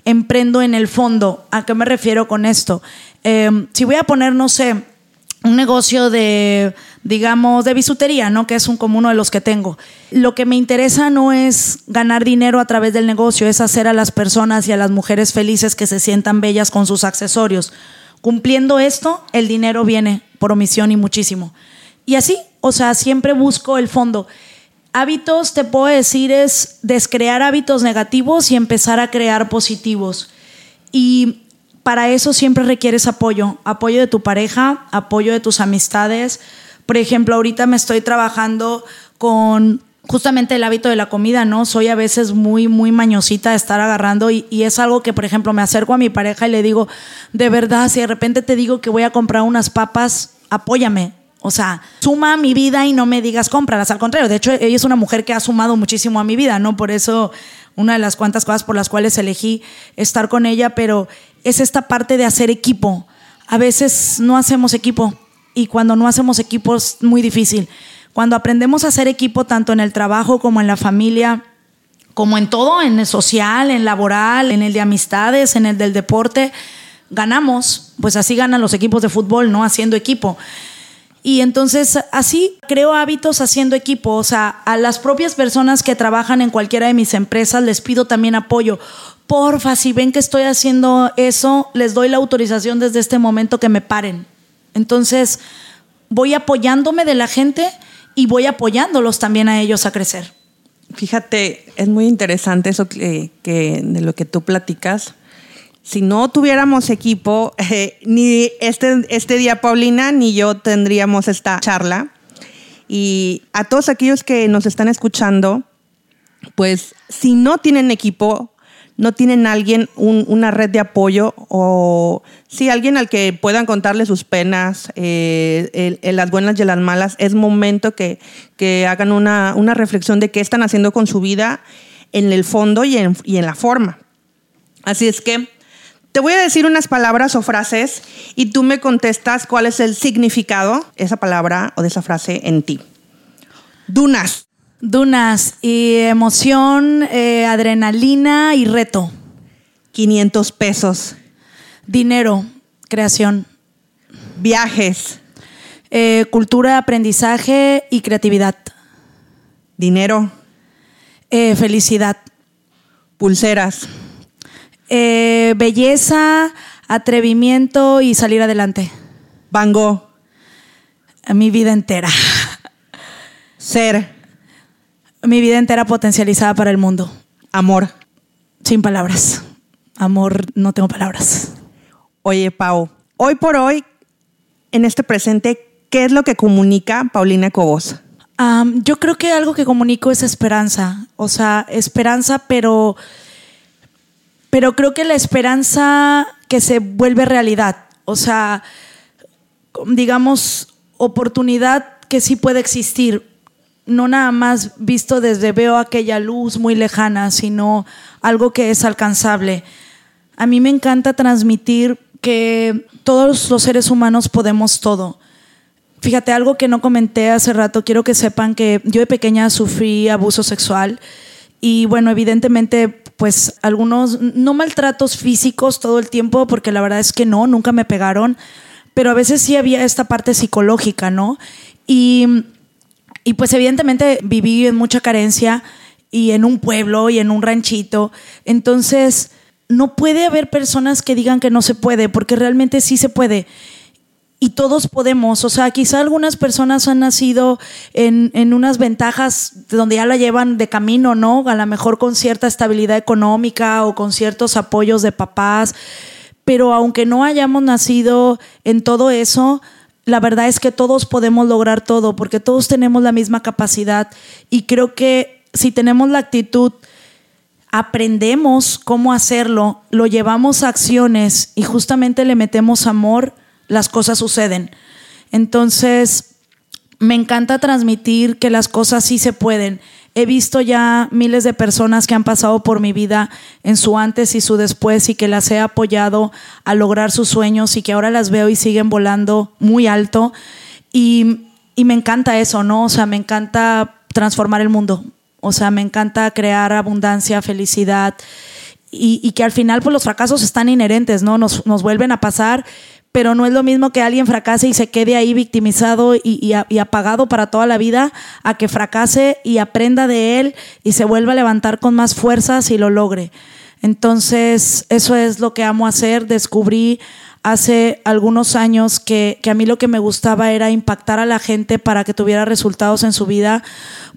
emprendo en el fondo. ¿A qué me refiero con esto? Eh, si voy a poner, no sé, un negocio de, digamos, de bisutería, ¿no? Que es un, como uno de los que tengo. Lo que me interesa no es ganar dinero a través del negocio, es hacer a las personas y a las mujeres felices que se sientan bellas con sus accesorios. Cumpliendo esto, el dinero viene por omisión y muchísimo. Y así, o sea, siempre busco el fondo. Hábitos, te puedo decir, es descrear hábitos negativos y empezar a crear positivos. Y para eso siempre requieres apoyo, apoyo de tu pareja, apoyo de tus amistades. Por ejemplo, ahorita me estoy trabajando con justamente el hábito de la comida, ¿no? Soy a veces muy, muy mañosita de estar agarrando y, y, es algo que, por ejemplo, me acerco a mi pareja y le digo, de verdad, si de repente te digo que voy a comprar unas papas, apóyame. O sea, suma a mi vida y no me digas cómpralas. Al contrario, de hecho, ella es una mujer que ha sumado muchísimo a mi vida, ¿no? Por eso, una de las cuantas cosas por las cuales elegí estar con ella, pero es esta parte de hacer equipo. A veces no hacemos equipo y cuando no hacemos equipo es muy difícil. Cuando aprendemos a hacer equipo tanto en el trabajo como en la familia, como en todo, en el social, en laboral, en el de amistades, en el del deporte, ganamos. Pues así ganan los equipos de fútbol, ¿no? Haciendo equipo. Y entonces así creo hábitos haciendo equipo. O sea, a las propias personas que trabajan en cualquiera de mis empresas les pido también apoyo porfa, si ven que estoy haciendo eso, les doy la autorización desde este momento que me paren. Entonces, voy apoyándome de la gente y voy apoyándolos también a ellos a crecer. Fíjate, es muy interesante eso que, de lo que tú platicas. Si no tuviéramos equipo, eh, ni este, este día Paulina ni yo tendríamos esta charla. Y a todos aquellos que nos están escuchando, pues si no tienen equipo, no tienen alguien, una red de apoyo o sí, alguien al que puedan contarle sus penas, eh, las buenas y las malas, es momento que, hagan una, reflexión de qué están haciendo con su vida en el fondo y en, y en la forma. Así es que te voy a decir unas palabras o frases y tú me contestas cuál es el significado de esa palabra o de esa frase en ti. Dunas. Dunas y emoción, eh, adrenalina y reto. 500 pesos. Dinero, creación. Viajes. Eh, cultura, aprendizaje y creatividad. Dinero. Eh, felicidad. Pulseras. Belleza, atrevimiento y salir adelante. Van Gogh. Mi vida entera. Ser. Mi vida entera potencializada para el mundo. Amor. Sin palabras. Amor, no tengo palabras. Oye, Pau, hoy por hoy, en este presente, ¿qué es lo que comunica Paulina Cobos? yo creo que algo que comunico es esperanza. O sea, esperanza, pero, pero creo que la esperanza que se vuelve realidad. O sea, digamos, oportunidad que sí puede existir no nada más visto desde veo aquella luz muy lejana, sino algo que es alcanzable. A mí me encanta transmitir que todos los seres humanos podemos todo. Fíjate, algo que no comenté hace rato, quiero que sepan que yo de pequeña sufrí abuso sexual y bueno, evidentemente pues algunos, no maltratos físicos todo el tiempo, porque la verdad es que no, nunca me pegaron, pero a veces sí había esta parte psicológica, ¿no? Y y pues evidentemente viví en mucha carencia y en un pueblo y en un ranchito. Entonces, no puede haber personas que digan que no se puede, porque realmente sí se puede. Y todos podemos, o sea, quizá algunas personas han nacido en, en unas ventajas donde ya la llevan de camino, ¿no? A lo mejor con cierta estabilidad económica o con ciertos apoyos de papás, pero aunque no hayamos nacido en todo eso, la verdad es que todos podemos lograr todo, porque todos tenemos la misma capacidad y creo que si tenemos la actitud, aprendemos cómo hacerlo, lo llevamos a acciones y justamente le metemos amor, las cosas suceden. Entonces, me encanta transmitir que las cosas sí se pueden. He visto ya miles de personas que han pasado por mi vida en su antes y su después y que las he apoyado a lograr sus sueños y que ahora las veo y siguen volando muy alto. Y, me encanta eso, ¿no? O sea, me encanta transformar el mundo. O sea, me encanta crear abundancia, felicidad. Y, que al final pues los fracasos están inherentes, ¿no? Nos, nos vuelven a pasar pero no es lo mismo que alguien fracase y se quede ahí victimizado y, apagado para toda la vida, a que fracase y aprenda de él y se vuelva a levantar con más fuerzas y lo logre. Entonces, eso es lo que amo hacer. Descubrí hace algunos años que, a mí lo que me gustaba era impactar a la gente para que tuviera resultados en su vida.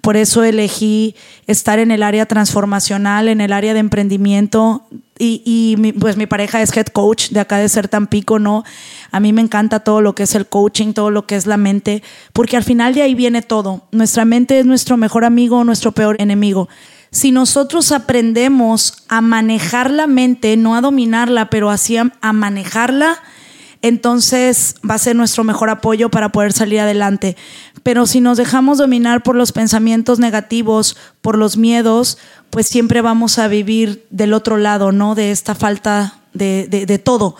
Por eso elegí estar en el área transformacional, en el área de emprendimiento. Y, pues mi pareja es head coach de acá de ser Tampico, ¿no? A mí me encanta todo lo que es el coaching, todo lo que es la mente, porque al final de ahí viene todo. Nuestra mente es nuestro mejor amigo, nuestro peor enemigo si nosotros aprendemos a manejar la mente, no a dominarla, pero así a, manejarla, entonces va a ser nuestro mejor apoyo para poder salir adelante. Pero si nos dejamos dominar por los pensamientos negativos, por los miedos, pues siempre vamos a vivir del otro lado, ¿no? De esta falta de, de todo.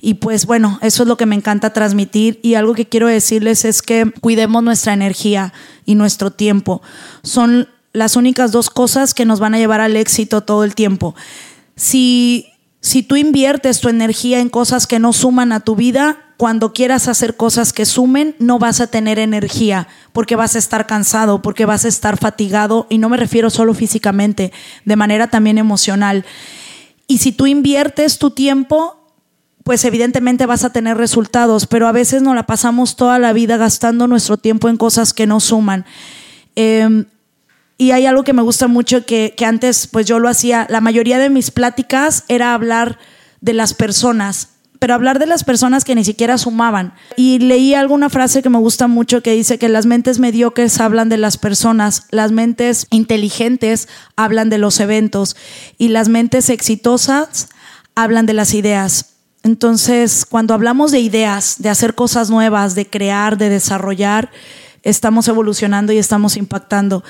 Y pues bueno, eso es lo que me encanta transmitir y algo que quiero decirles es que cuidemos nuestra energía y nuestro tiempo. Son las únicas dos cosas que nos van a llevar al éxito todo el tiempo. Si, si tú inviertes tu energía en cosas que no suman a tu vida, cuando quieras hacer cosas que sumen, no vas a tener energía, porque vas a estar cansado, porque vas a estar fatigado, y no me refiero solo físicamente, de manera también emocional. Y si tú inviertes tu tiempo, pues evidentemente vas a tener resultados, pero a veces nos la pasamos toda la vida gastando nuestro tiempo en cosas que no suman. Eh, y hay algo que me gusta mucho que, antes pues yo lo hacía, la mayoría de mis pláticas era hablar de las personas, pero hablar de las personas que ni siquiera sumaban. Y leí alguna frase que me gusta mucho que dice que las mentes mediocres hablan de las personas, las mentes inteligentes hablan de los eventos y las mentes exitosas hablan de las ideas. Entonces, cuando hablamos de ideas, de hacer cosas nuevas, de crear, de desarrollar, estamos evolucionando y estamos impactando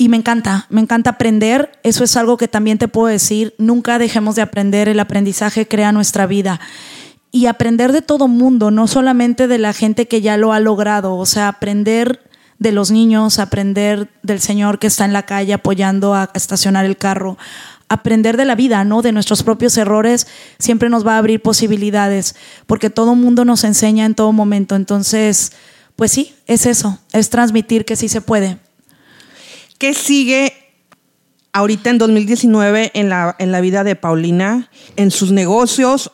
y me encanta, me encanta aprender. Eso es algo que también te puedo decir. Nunca dejemos de aprender. El aprendizaje crea nuestra vida. Y aprender de todo mundo, no solamente de la gente que ya lo ha logrado. O sea, aprender de los niños, aprender del señor que está en la calle apoyando a estacionar el carro, aprender de la vida, ¿no? De nuestros propios errores, siempre nos va a abrir posibilidades, porque todo mundo nos enseña en todo momento. Entonces, pues sí, es eso, es transmitir que sí se puede. ¿Qué sigue ahorita en 2019 en la, en la vida de Paulina, en sus negocios?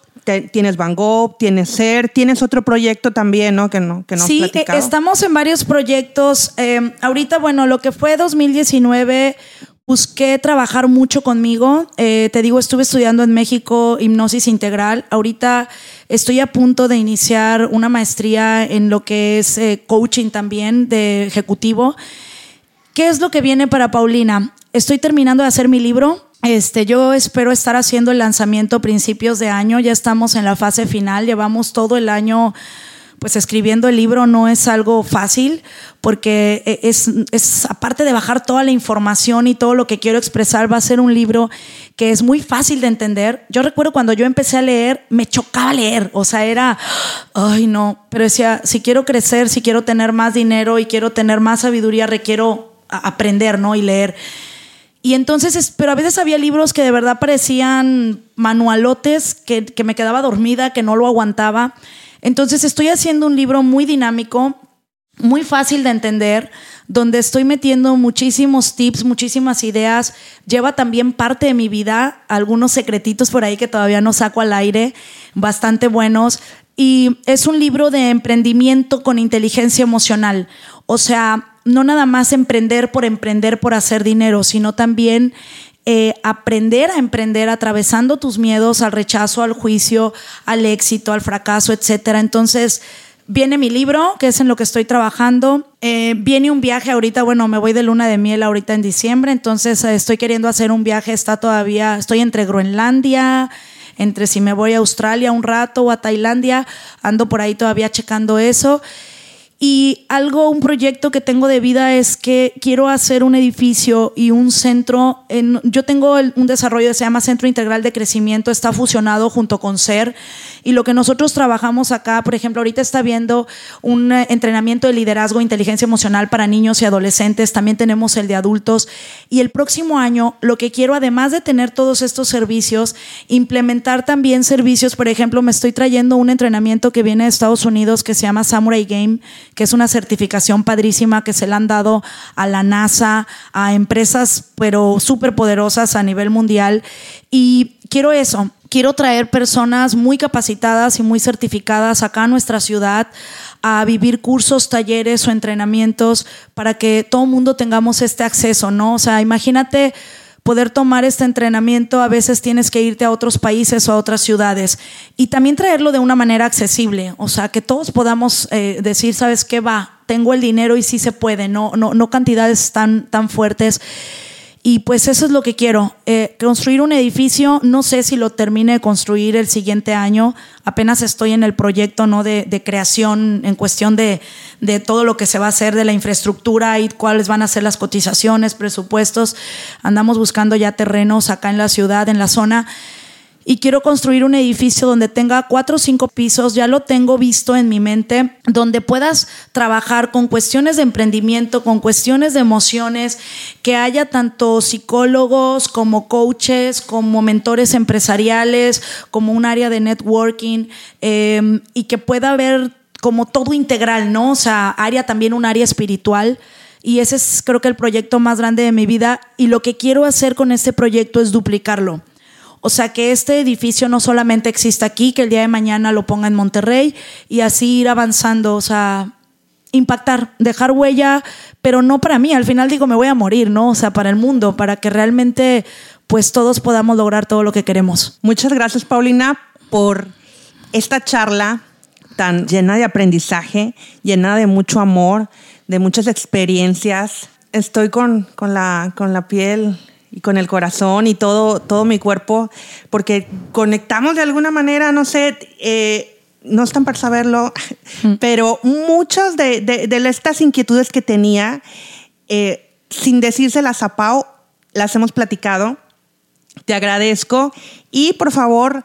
tienes Van Gogh, tienes Ser, tienes otro proyecto también, ¿no? Que no, que no Sí, estamos en varios proyectos. Eh, ahorita, bueno, lo que fue 2019, busqué trabajar mucho conmigo. Eh, te digo, estuve estudiando en México hipnosis integral. Ahorita estoy a punto de iniciar una maestría en lo que es eh, coaching también de ejecutivo. ¿Qué es lo que viene para Paulina? Estoy terminando de hacer mi libro. Este, yo espero estar haciendo el lanzamiento a principios de año. Ya estamos en la fase final. Llevamos todo el año pues escribiendo el libro no es algo fácil porque e, es, es, aparte de bajar toda la información y todo lo que quiero expresar, va a ser un libro que es muy fácil de entender. Yo recuerdo cuando yo empecé a leer, me chocaba leer, o sea, era, ay no, pero decía, si quiero crecer, si quiero tener más dinero y quiero tener más sabiduría, requiero aprender, ¿no? Y leer. Y entonces, pero a veces había libros que de verdad parecían manualotes, que, que me quedaba dormida, que no lo aguantaba. Entonces estoy haciendo un libro muy dinámico, muy fácil de entender, donde estoy metiendo muchísimos tips, muchísimas ideas. Lleva también parte de mi vida, algunos secretitos por ahí que todavía no saco al aire, bastante buenos. Y es un libro de emprendimiento con inteligencia emocional. O sea, no nada más emprender por emprender por hacer dinero, sino también eh, aprender a emprender atravesando tus miedos al rechazo, al juicio, al éxito, al fracaso, etcétera. Entonces, Viene mi libro, que es en lo que estoy trabajando. Eh, viene un viaje ahorita, bueno, me voy de luna de miel ahorita en diciembre, entonces eh, estoy queriendo hacer un viaje, está todavía, estoy entre Groenlandia, entre si me voy a Australia un rato o a Tailandia, ando por ahí todavía checando eso. Y algo, un proyecto que tengo de vida es que quiero hacer un edificio y un centro. En, yo tengo un desarrollo que se llama Centro Integral de Crecimiento, está fusionado junto con SER. Y lo que nosotros trabajamos acá, por ejemplo, ahorita está viendo un eh, entrenamiento de liderazgo, inteligencia emocional para niños y adolescentes. También tenemos el de adultos. Y el próximo año, lo que quiero, además de tener todos estos servicios, implementar también servicios. Por ejemplo, me estoy trayendo un entrenamiento que viene de Estados Unidos que se llama Samurai Game que es una certificación padrísima que se le han dado a la NASA, a empresas, pero súper poderosas a nivel mundial. Y quiero eso, quiero traer personas muy capacitadas y muy certificadas acá a nuestra ciudad a vivir cursos, talleres o entrenamientos para que todo el mundo tengamos este acceso, ¿no? O sea, imagínate poder tomar este entrenamiento, a veces tienes que irte a otros países o a otras ciudades y también traerlo de una manera accesible, o sea, que todos podamos eh, decir, ¿sabes qué va? Tengo el dinero y sí se puede, no, no, no cantidades tan, tan fuertes. Y pues eso es lo que quiero, eh, construir un edificio, no sé si lo termine de construir el siguiente año, apenas estoy en el proyecto ¿no? de, de creación en cuestión de, de, todo lo que se va a hacer de la infraestructura y cuáles van a ser las cotizaciones, presupuestos, andamos buscando ya terrenos acá en la ciudad, en la zona y quiero construir un edificio donde tenga cuatro o cinco pisos, ya lo tengo visto en mi mente, donde puedas trabajar con cuestiones de emprendimiento, con cuestiones de emociones, que haya tanto psicólogos como coaches, como mentores empresariales, como un área de networking, em, y que pueda haber como todo integral, ¿no? O sea, área también un área espiritual. Y ese es creo que el proyecto más grande de mi vida. Y lo que quiero hacer con este proyecto es duplicarlo. O sea, que este edificio no solamente exista aquí, que el día de mañana lo ponga en Monterrey y así ir avanzando, o sea, impactar, dejar huella, pero no para mí, al final digo, me voy a morir, ¿no? O sea, para el mundo, para que realmente pues todos podamos lograr todo lo que queremos. Muchas gracias, Paulina, por esta charla tan llena de aprendizaje, llena de mucho amor, de muchas experiencias. Estoy con, con, la, con la piel y con el corazón y todo, todo mi cuerpo, porque conectamos de alguna manera, no sé, eh, no están para saberlo, mm. pero muchas de, de, estas inquietudes que tenía, eh, sin decírselas a Pau, las hemos platicado. Te agradezco y por favor,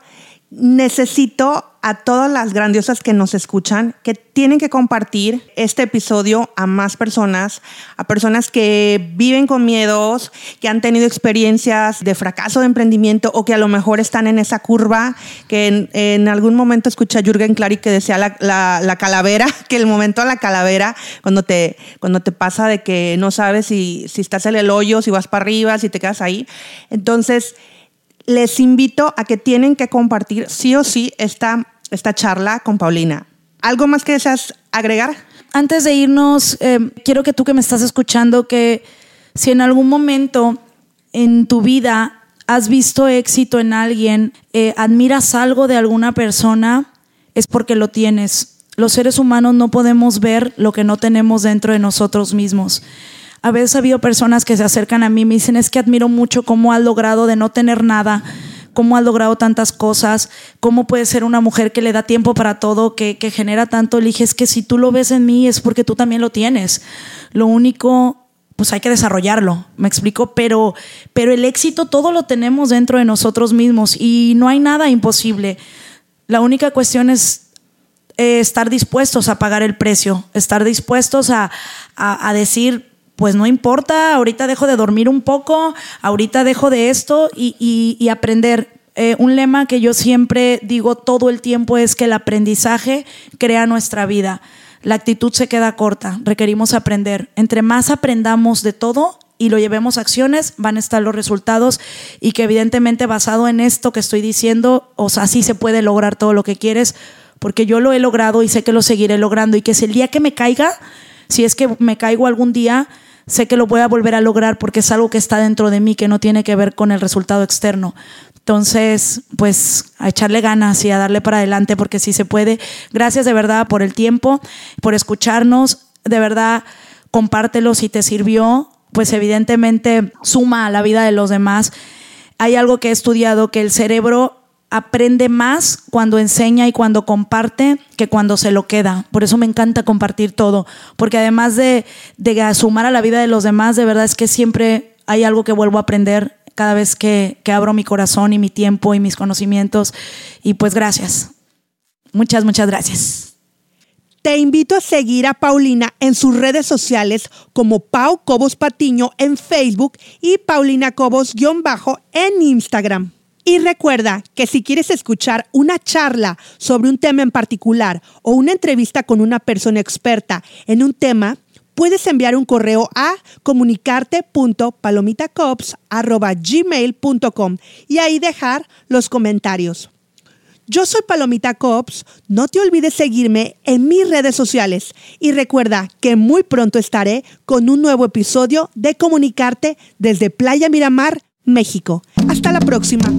necesito a todas las grandiosas que nos escuchan que tienen que compartir este episodio a más personas, a personas que viven con miedos, que han tenido experiencias de fracaso de emprendimiento o que a lo mejor están en esa curva, que en, algún momento escuché a Jürgen Clary que decía la, la, calavera, que el momento de la calavera, cuando te, cuando te pasa de que no sabes si, si estás en el hoyo, si vas para arriba, si te quedas ahí. Entonces, les invito a que tienen que compartir sí o sí esta, esta charla con Paulina. ¿Algo más que deseas agregar? Antes de irnos, eh, quiero que tú que me estás escuchando, que si en algún momento en tu vida has visto éxito en alguien, eh, admiras algo de alguna persona, es porque lo tienes. Los seres humanos no podemos ver lo que no tenemos dentro de nosotros mismos. A veces ha habido personas que se acercan a mí y me dicen, es que admiro mucho cómo has logrado de no tener nada, cómo has logrado tantas cosas, cómo puede ser una mujer que le da tiempo para todo, que, genera tanto. Le dije, es que si tú lo ves en mí es porque tú también lo tienes. Lo único pues hay que desarrollarlo, me explico, pero, pero el éxito todo lo tenemos dentro de nosotros mismos y no hay nada imposible. La única cuestión es eh, estar dispuestos a pagar el precio, estar dispuestos a, a decir, pues no importa, ahorita dejo de dormir un poco, ahorita dejo de esto y, aprender. Eh, un lema que yo siempre digo todo el tiempo es que el aprendizaje crea nuestra vida. La actitud se queda corta, requerimos aprender. Entre más aprendamos de todo y lo llevemos a acciones, van a estar los resultados y que evidentemente basado en esto que estoy diciendo, o sea, se puede lograr todo lo que quieres, porque yo lo he logrado y sé que lo seguiré logrando y que si el día que me caiga, si es que me caigo algún día, sé que lo voy a volver a lograr porque es algo que está dentro de mí, que no tiene que ver con el resultado externo. Entonces, pues a echarle ganas y a darle para adelante porque sí se puede. Gracias de verdad por el tiempo, por escucharnos. De verdad, compártelo si te sirvió. Pues evidentemente suma a la vida de los demás. Hay algo que he estudiado que el cerebro aprende más cuando enseña y cuando comparte que cuando se lo queda. Por eso me encanta compartir todo, porque además de, de sumar a la vida de los demás, de verdad es que siempre hay algo que vuelvo a aprender cada vez que, que abro mi corazón y mi tiempo y mis conocimientos. Y pues gracias. Muchas, muchas gracias. Te invito a seguir a Paulina en sus redes sociales como Pau Cobos Patiño en Facebook y Paulina Cobos-bajo en Instagram. Y recuerda que si quieres escuchar una charla sobre un tema en particular o una entrevista con una persona experta en un tema, puedes enviar un correo a comunicarte.palomitacops.gmail.com y ahí dejar los comentarios. Yo soy Palomita Cops, no te olvides seguirme en mis redes sociales y recuerda que muy pronto estaré con un nuevo episodio de Comunicarte desde Playa Miramar, México. Hasta la próxima.